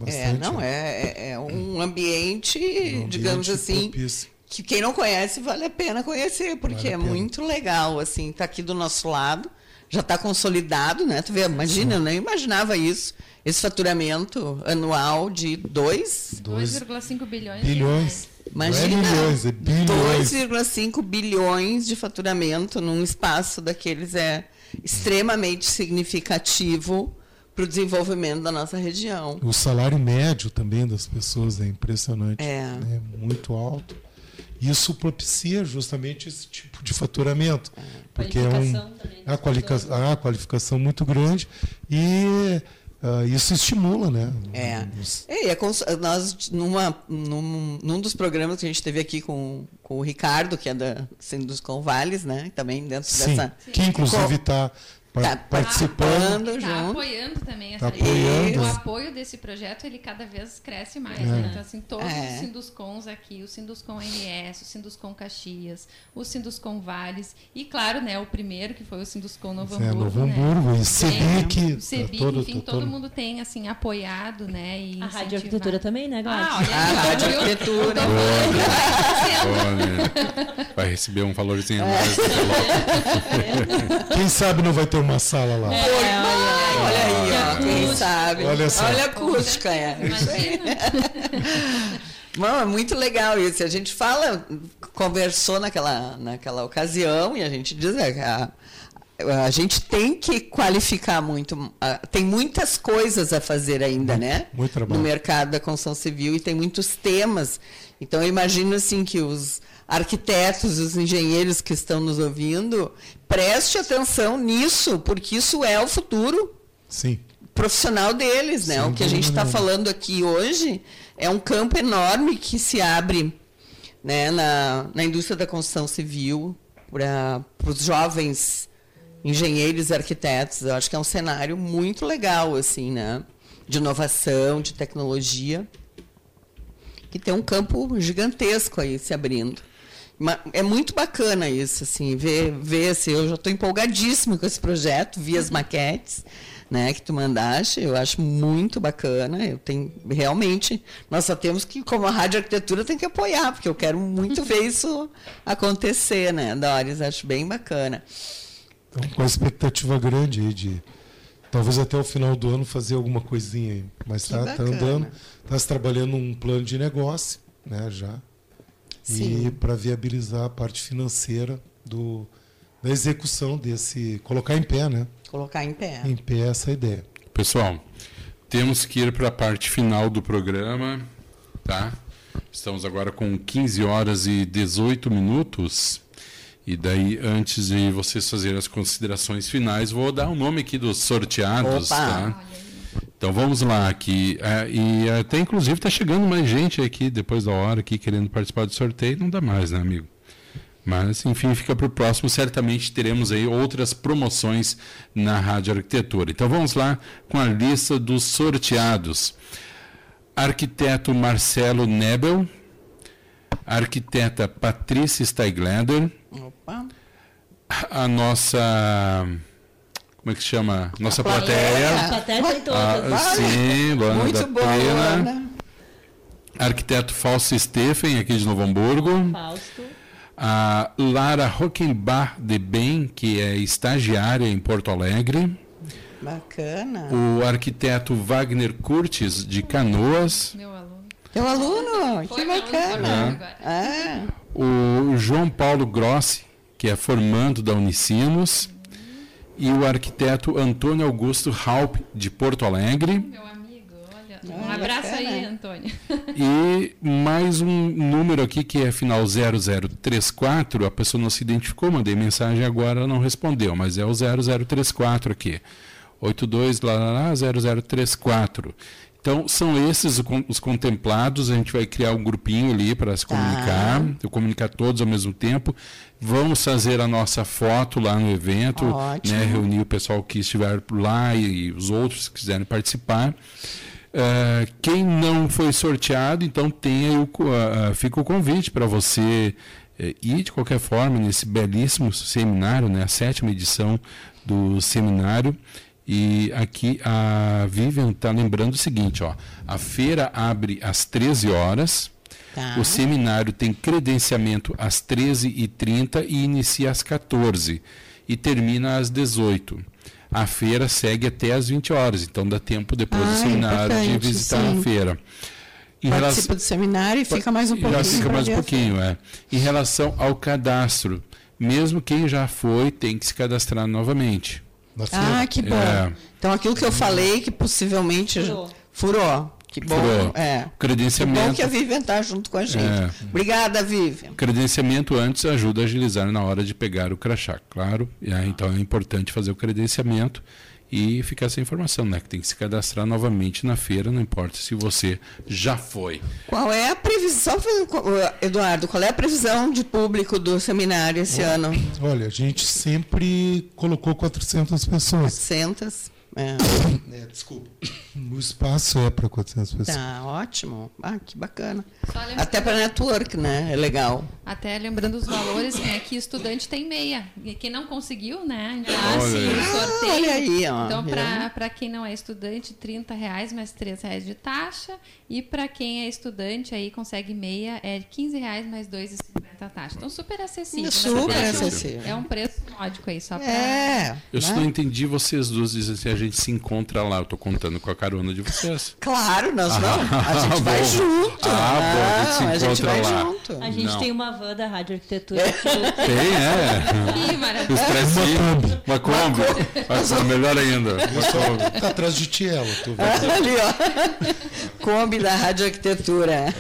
S3: É,
S5: Bastante.
S3: não, é, é- é um ambiente,
S5: Um ambiente
S3: digamos assim,
S5: propício.
S3: que quem não conhece vale a pena conhecer, porque
S5: Vale
S3: é muito legal, assim, tá aqui do nosso lado, já está consolidado, né? Tu vê, imagina, eu nem imaginava isso, esse faturamento anual de dois,
S5: Dois
S4: 2,5 bilhões. de
S5: bilhões.
S3: imagina,
S5: Não é milhões, é bilhões.
S3: 2,5 bilhões de faturamento num espaço daqueles é extremamente significativo para o desenvolvimento da nossa região.
S5: O salário médio também das pessoas é impressionante.
S3: É.
S5: É muito alto. Isso propicia justamente esse tipo de faturamento. Porque é um,
S6: Qualificação também das
S5: a, qualifica,
S6: pessoas.
S5: a qualificação muito grande e ah, isso estimula, né?
S3: É.
S5: Os-
S3: É, e a cons- nós, numa, num, num dos programas que a gente teve aqui com, com o Ricardo, que é da Sinduscom Vales, né? Também dentro
S5: Sim,
S3: dessa.
S5: que inclusive está
S3: Tá participando,
S4: tá, tá apoiando também
S5: tá apoiando.
S4: O apoio desse projeto ele cada vez cresce mais. É. Né? Então, assim, todos é. os Sinduscons aqui, o Sinduscom MS, o Sinduscom Caxias, o Sinduscom Vales e, claro, né, o primeiro que foi o Sinduscom Novo Hamburgo. É,
S5: Novo Hamburgo, né? e
S4: Sebic. Sebic, todo, enfim, todo, todo mundo tem assim, apoiado, né? E
S6: a Rádio Arquitetura também, né, Gladys?
S3: Ah, olha, a Rádio Arquitetura.
S2: Vai receber um valorzinho a mais.
S5: Quem sabe não vai ter uma sala lá. É,
S3: olha, olha aí, ó, quem sabe.
S5: Olha, só.
S3: olha a acústica, é. É muito legal isso. A gente fala, conversou naquela, naquela ocasião e a gente diz é, a, a gente tem que qualificar muito. Tem muitas coisas a fazer ainda,
S5: muito,
S3: né?
S5: Muito trabalho.
S3: No mercado da construção civil e tem muitos temas. Então eu imagino assim que os arquitetos, os engenheiros que estão nos ouvindo, preste atenção nisso, porque isso é o futuro
S5: Sim.
S3: profissional deles, né? Sim, o que a gente está falando aqui hoje é um campo enorme que se abre né, na, na indústria da construção civil para os jovens engenheiros e arquitetos. Eu acho que é um cenário muito legal, assim, né? De inovação, de tecnologia, que tem um campo gigantesco aí se abrindo é muito bacana isso, assim, ver, ver assim, eu já estou empolgadíssimo com esse projeto, vi as maquetes, né, que tu mandaste, eu acho muito bacana, eu tenho, realmente, nós só temos que, como a Rádio Arquitetura, tem que apoiar, porque eu quero muito ver isso acontecer, né, Doris, acho bem bacana.
S5: Então, com a expectativa grande aí de, talvez até o final do ano fazer alguma coisinha aí, mas está tá andando, está se trabalhando um plano de negócio, né, já, Sim. e para viabilizar a parte financeira do, da execução desse. colocar em pé, né?
S3: Colocar em pé.
S5: Em pé essa ideia.
S2: Pessoal, temos que ir para a parte final do programa, tá? Estamos agora com 15 horas e 18 minutos. E daí, antes de vocês fazerem as considerações finais, vou dar o nome aqui dos sorteados, Opa. tá? Então vamos lá aqui. É, e até inclusive está chegando mais gente aqui depois da hora aqui querendo participar do sorteio. Não dá mais, né, amigo? Mas, enfim, fica para o próximo. Certamente teremos aí outras promoções na Rádio Arquitetura. Então vamos lá com a lista dos sorteados. Arquiteto Marcelo Nebel, arquiteta Patrícia Steiglander, Opa. a nossa como é que se chama? Nossa a plateia.
S6: A plateia tem todas.
S2: Ah, sim, Luana
S3: Muito
S2: da
S3: boa, Luana.
S2: Arquiteto Fausto Steffen, aqui de Novo Hamburgo.
S6: Fausto.
S2: A Lara Rockenbach de Bem, que é estagiária em Porto Alegre.
S3: Bacana.
S2: O arquiteto Wagner Curtis, de Canoas.
S4: Meu aluno.
S3: Teu aluno? Foi que bacana. É.
S2: É. O João Paulo Grossi, que é formando da Unicinos e o arquiteto Antônio Augusto Halp, de Porto Alegre.
S4: Meu amigo, olha. Um abraço aí, Antônio.
S2: E mais um número aqui que é final 0034. A pessoa não se identificou, mandei mensagem agora, não respondeu, mas é o 0034 aqui. 82 lá, lá, lá 0034. Então, são esses os contemplados. A gente vai criar um grupinho ali para se comunicar, tá. comunicar todos ao mesmo tempo. Vamos fazer a nossa foto lá no evento, né, reunir o pessoal que estiver lá e, e os outros que quiserem participar. Uh, quem não foi sorteado, então aí o, uh, fica o convite para você uh, ir de qualquer forma nesse belíssimo seminário, né, a sétima edição do seminário. E aqui a Vivian está lembrando o seguinte, ó, a feira abre às 13 horas, tá. o seminário tem credenciamento às 13h30 e inicia às 14 e termina às 18 A feira segue até às 20 horas, então dá tempo depois ah, do seminário de visitar sim. a feira.
S3: Em Participa relação... do seminário e fica mais um pouquinho. Já
S2: fica mais um pouquinho, é. Em relação ao cadastro, mesmo quem já foi tem que se cadastrar novamente.
S3: Ah, que bom. É. Então aquilo que eu falei que possivelmente furou. furou. Que bom. Furou. É.
S2: Credenciamento.
S3: Que bom que a Vivian está junto com a gente. É. Obrigada, Vivian.
S2: Credenciamento antes ajuda a agilizar na hora de pegar o crachá, claro. É, então é importante fazer o credenciamento e ficar essa informação, né? Que tem que se cadastrar novamente na feira, não importa se você já foi.
S3: Qual é a previsão, Eduardo, qual é a previsão de público do seminário esse ano?
S5: Olha, a gente sempre colocou 400 pessoas.
S3: 400. É.
S5: É, desculpa. O espaço é para 400 pessoas.
S3: Tá, ótimo. Ah, que bacana. Até para network, né? É legal.
S4: Até lembrando os valores, é que estudante tem meia. E quem não conseguiu, né? Assim, no sorteio.
S3: Olha aí, ó.
S4: Então, para quem não é estudante, 30 reais mais 3 reais de taxa. E para quem é estudante, aí consegue meia, é 15 reais mais 2,50 a taxa. Então, super acessível.
S3: Super verdade, acessível.
S4: É um preço módico aí, só para...
S3: É.
S2: Eu só não entendi vocês duas dizendo assim, a gente se encontra lá. Eu tô contando com a carona de vocês.
S3: Claro, nós vamos. A gente vai
S2: bom.
S3: junto.
S2: Ah,
S3: não,
S2: bom, a gente se
S3: a gente
S2: encontra
S3: vai
S2: lá.
S3: junto.
S6: A gente
S2: Não.
S6: tem uma van da Rádio Arquitetura.
S2: Tem, é.
S4: Ih, maravilha.
S2: Os pressinhos. Uma Kombi. Uma melhor ainda. Uma Kombi.
S5: Tá atrás de ti ela, tu vê.
S3: Ali, ó. Kombi da Rádio Arquitetura.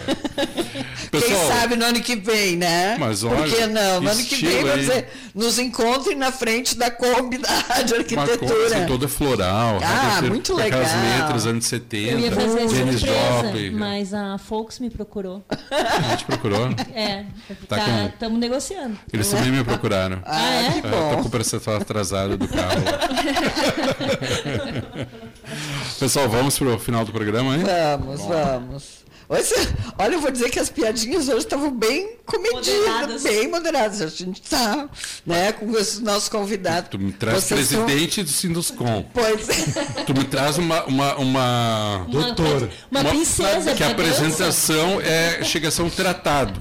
S3: Quem
S2: Pessoal,
S3: sabe no ano que vem, né?
S2: Mas
S3: Por
S2: olha,
S3: que não? No
S2: que
S3: ano que vem, vamos dizer, nos encontrem na frente da Kombi da Rádio
S2: uma Kombi
S3: Arquitetura.
S2: assim, toda floral.
S3: Ah,
S2: rádio
S3: muito
S2: com Aquelas
S3: legal.
S2: letras anos 70.
S6: Eu ia fazer surpresa,
S2: Joplin.
S6: mas a Folks me procurou.
S2: A gente procurou.
S6: É,
S2: Tá
S6: tá,
S2: com-
S6: estamos negociando.
S2: Eles também me procuraram.
S3: Ah,
S6: Ah, é?
S3: que
S2: É, tô com
S3: bom.
S2: o percentual atrasado do carro. Pessoal, vamos pro final do programa, hein?
S3: Vamos, vamos. Hoje, olha, eu vou dizer que as piadinhas hoje estavam bem comedidas,
S6: Moderadas.
S3: bem moderadas. A gente está né, com esses nossos convidados.
S2: Tu me traz
S3: Vocês são-
S2: presidente do Sinduscom.
S3: Pois é.
S2: Tu me traz uma. uma, uma...
S5: Doutora.
S6: Uma, uma princesa.
S2: Que a apresentação é, chega a ser um tratado.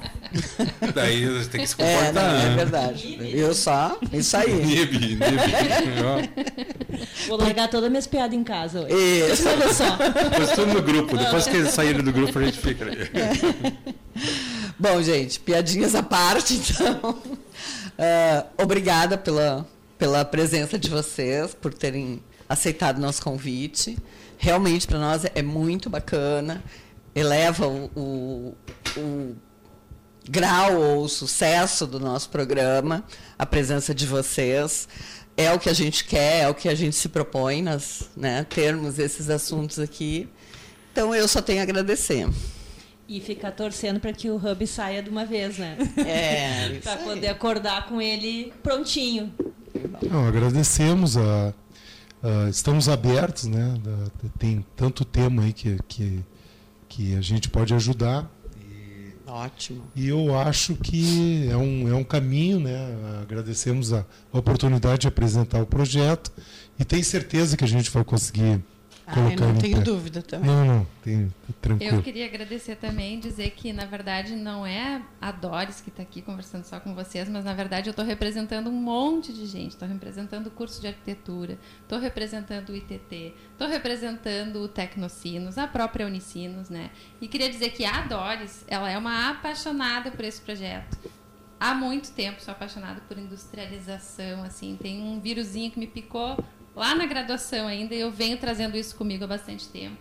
S2: Daí você tem que se
S3: É,
S2: comportar.
S3: não, é verdade. Eu só, isso aí.
S2: Nibe, nibe.
S6: Vou largar todas as minhas piadas em casa hoje.
S3: Isso.
S6: Olha só.
S2: Depois tudo no grupo. Depois que eles saírem do grupo, a gente fica.
S3: Bom, gente, piadinhas à parte, então. Ah, obrigada pela, pela presença de vocês, por terem aceitado o nosso convite. Realmente, para nós, é muito bacana. Eleva o, o, o grau ou o sucesso do nosso programa, a presença de vocês. É o que a gente quer, é o que a gente se propõe, nós né, termos esses assuntos aqui. Então, eu só tenho a agradecer.
S6: E ficar torcendo para que o Hub saia de uma vez, né?
S3: É,
S6: Para poder acordar com ele prontinho.
S5: Não, agradecemos a, a- estamos abertos, né? tem tanto tema aí que, que, que a gente pode ajudar.
S3: Ótimo.
S5: E eu acho que é um, é um caminho, né? Agradecemos a oportunidade de apresentar o projeto e tenho certeza que a gente vai conseguir
S3: Ai,
S5: colocar
S3: não
S5: ele em
S3: tenho dúvida também.
S5: Não, não, tem, tranquilo.
S4: Eu queria agradecer também, dizer que na verdade não é a Doris que está aqui conversando só com vocês, mas na verdade eu estou representando um monte de gente. Estou representando o curso de arquitetura, estou representando o ITT, estou representando o Tecnocinos, a própria Unicinos, né? E queria dizer que a Doris, ela é uma apaixonada por esse projeto. Há muito tempo sou apaixonada por industrialização, assim, tem um vírusinho que me picou lá na graduação ainda eu venho trazendo isso comigo há bastante tempo.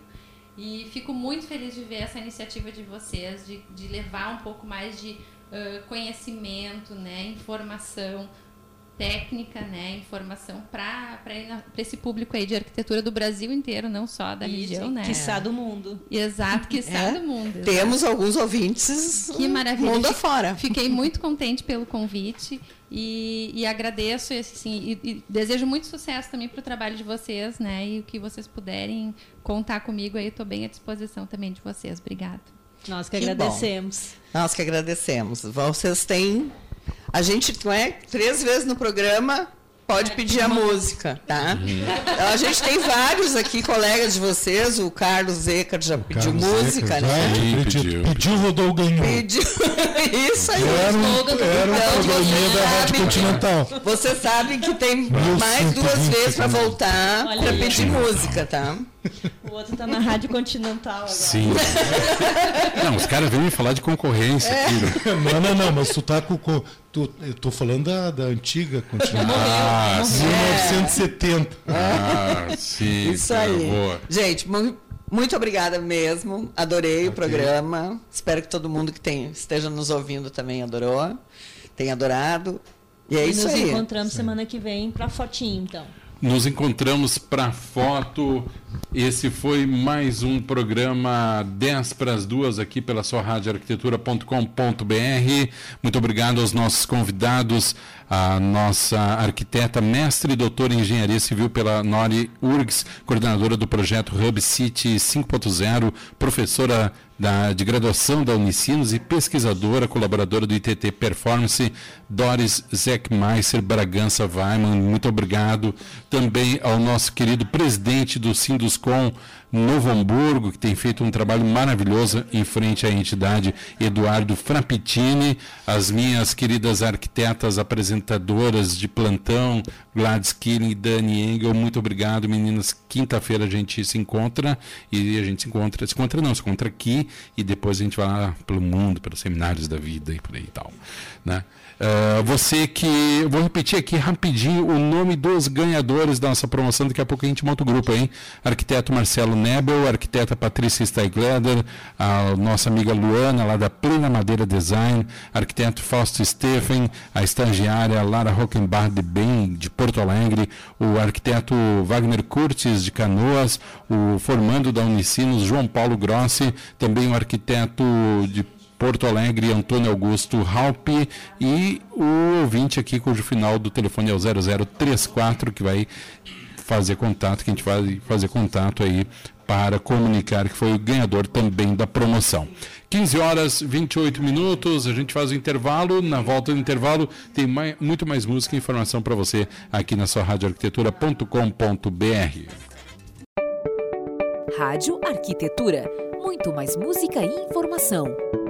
S4: E fico muito feliz de ver essa iniciativa de vocês, de, de levar um pouco mais de ãh, conhecimento, né, informação técnica, né, informação para esse público aí de arquitetura do Brasil inteiro, não só da região, né?
S6: Quiçá do mundo.
S4: Exato, que
S3: É.
S4: do mundo. exato.
S3: Temos alguns ouvintes
S4: Que maravilha.
S3: mundo afora.
S4: Fiquei muito contente pelo convite e, e agradeço assim, e, e desejo muito sucesso também para o trabalho de vocês, né? E o que vocês puderem contar comigo aí, estou bem à disposição também de vocês. Obrigada.
S6: Nós que,
S3: Que
S6: agradecemos.
S3: Nós que agradecemos. Vocês têm. A gente não é três vezes no programa. Pode pedir a música, tá? A gente tem vários aqui, colegas de vocês. O Carlos Zeca já pediu
S5: Carlos
S3: música,
S5: Zeca,
S3: né?
S5: já
S2: Sim,
S5: pediu,
S2: pediu.
S5: pediu, rodou, ganhou.
S3: Pediu. Isso aí.
S5: Era um, era um
S3: Então,
S5: da Rádio
S3: que-
S5: Continental.
S3: Você sabe que tem mais duas vezes para voltar para pedir música, tá?
S6: O outro tá na Rádio Continental agora.
S2: Sim. Não, os caras vêm me falar de concorrência
S3: É.
S2: aqui. né?
S5: Não, não, não, mas tu tá com. com tu, eu tô falando da, da antiga Continental.
S2: Ah, sim.
S5: 1970.
S2: Ah, sim.
S3: Isso
S2: cara,
S3: aí.
S2: boa.
S3: Gente, mu- muito obrigada mesmo. Adorei o programa. Espero que todo mundo que tem, esteja nos ouvindo também adorou. Tenha adorado. E é
S6: e
S3: isso
S6: nos
S3: aí.
S6: encontramos semana que vem para fotinho, então.
S2: Nos encontramos para foto. Esse foi mais um programa 10 para as duas aqui pela sua rádio arquitetura.com.br. Muito obrigado aos nossos convidados, a nossa arquiteta, mestre e doutora em engenharia civil pela Nori URGS, coordenadora do projeto Hub City 5.0, professora da, de graduação da Unicinos e pesquisadora, colaboradora do ITT Performance, Doris Zeckmeister Bragança Weiman. Muito obrigado. Também ao nosso querido presidente do Sinduscom, Novo Hamburgo, que tem feito um trabalho maravilhoso em frente à entidade, Eduardo Frappitini, as minhas queridas arquitetas apresentadoras de plantão, Gladys Killing e Dani Engel, muito obrigado, meninas. Quinta-feira a gente se encontra e a gente se encontra, se encontra não, se encontra aqui e depois a gente vai lá pelo mundo, pelos seminários da vida e por aí e tal, né? Uh, você que. Vou repetir aqui rapidinho o nome dos ganhadores da nossa promoção. Daqui a pouco a gente monta o grupo, hein? Arquiteto Marcelo Nebel, arquiteta Patrícia Steigleder, a nossa amiga Luana, lá da Plena Madeira Design, arquiteto Fausto Stephen, a estagiária Lara Rockenbach de Bem, de Porto Alegre, o arquiteto Wagner Curtis, de Canoas, o formando da Unicinos, João Paulo Grossi, também o arquiteto de Porto Alegre, Antônio Augusto Halpe e o ouvinte aqui cujo final do telefone é o 0034, que vai fazer contato, que a gente vai fazer contato aí para comunicar que foi o ganhador também da promoção. 15 horas 28 minutos, a gente faz o intervalo. Na volta do intervalo tem mais, muito mais música e informação para você aqui na sua radioarquitetura.com.br.
S8: Rádio Arquitetura. Muito mais música e informação.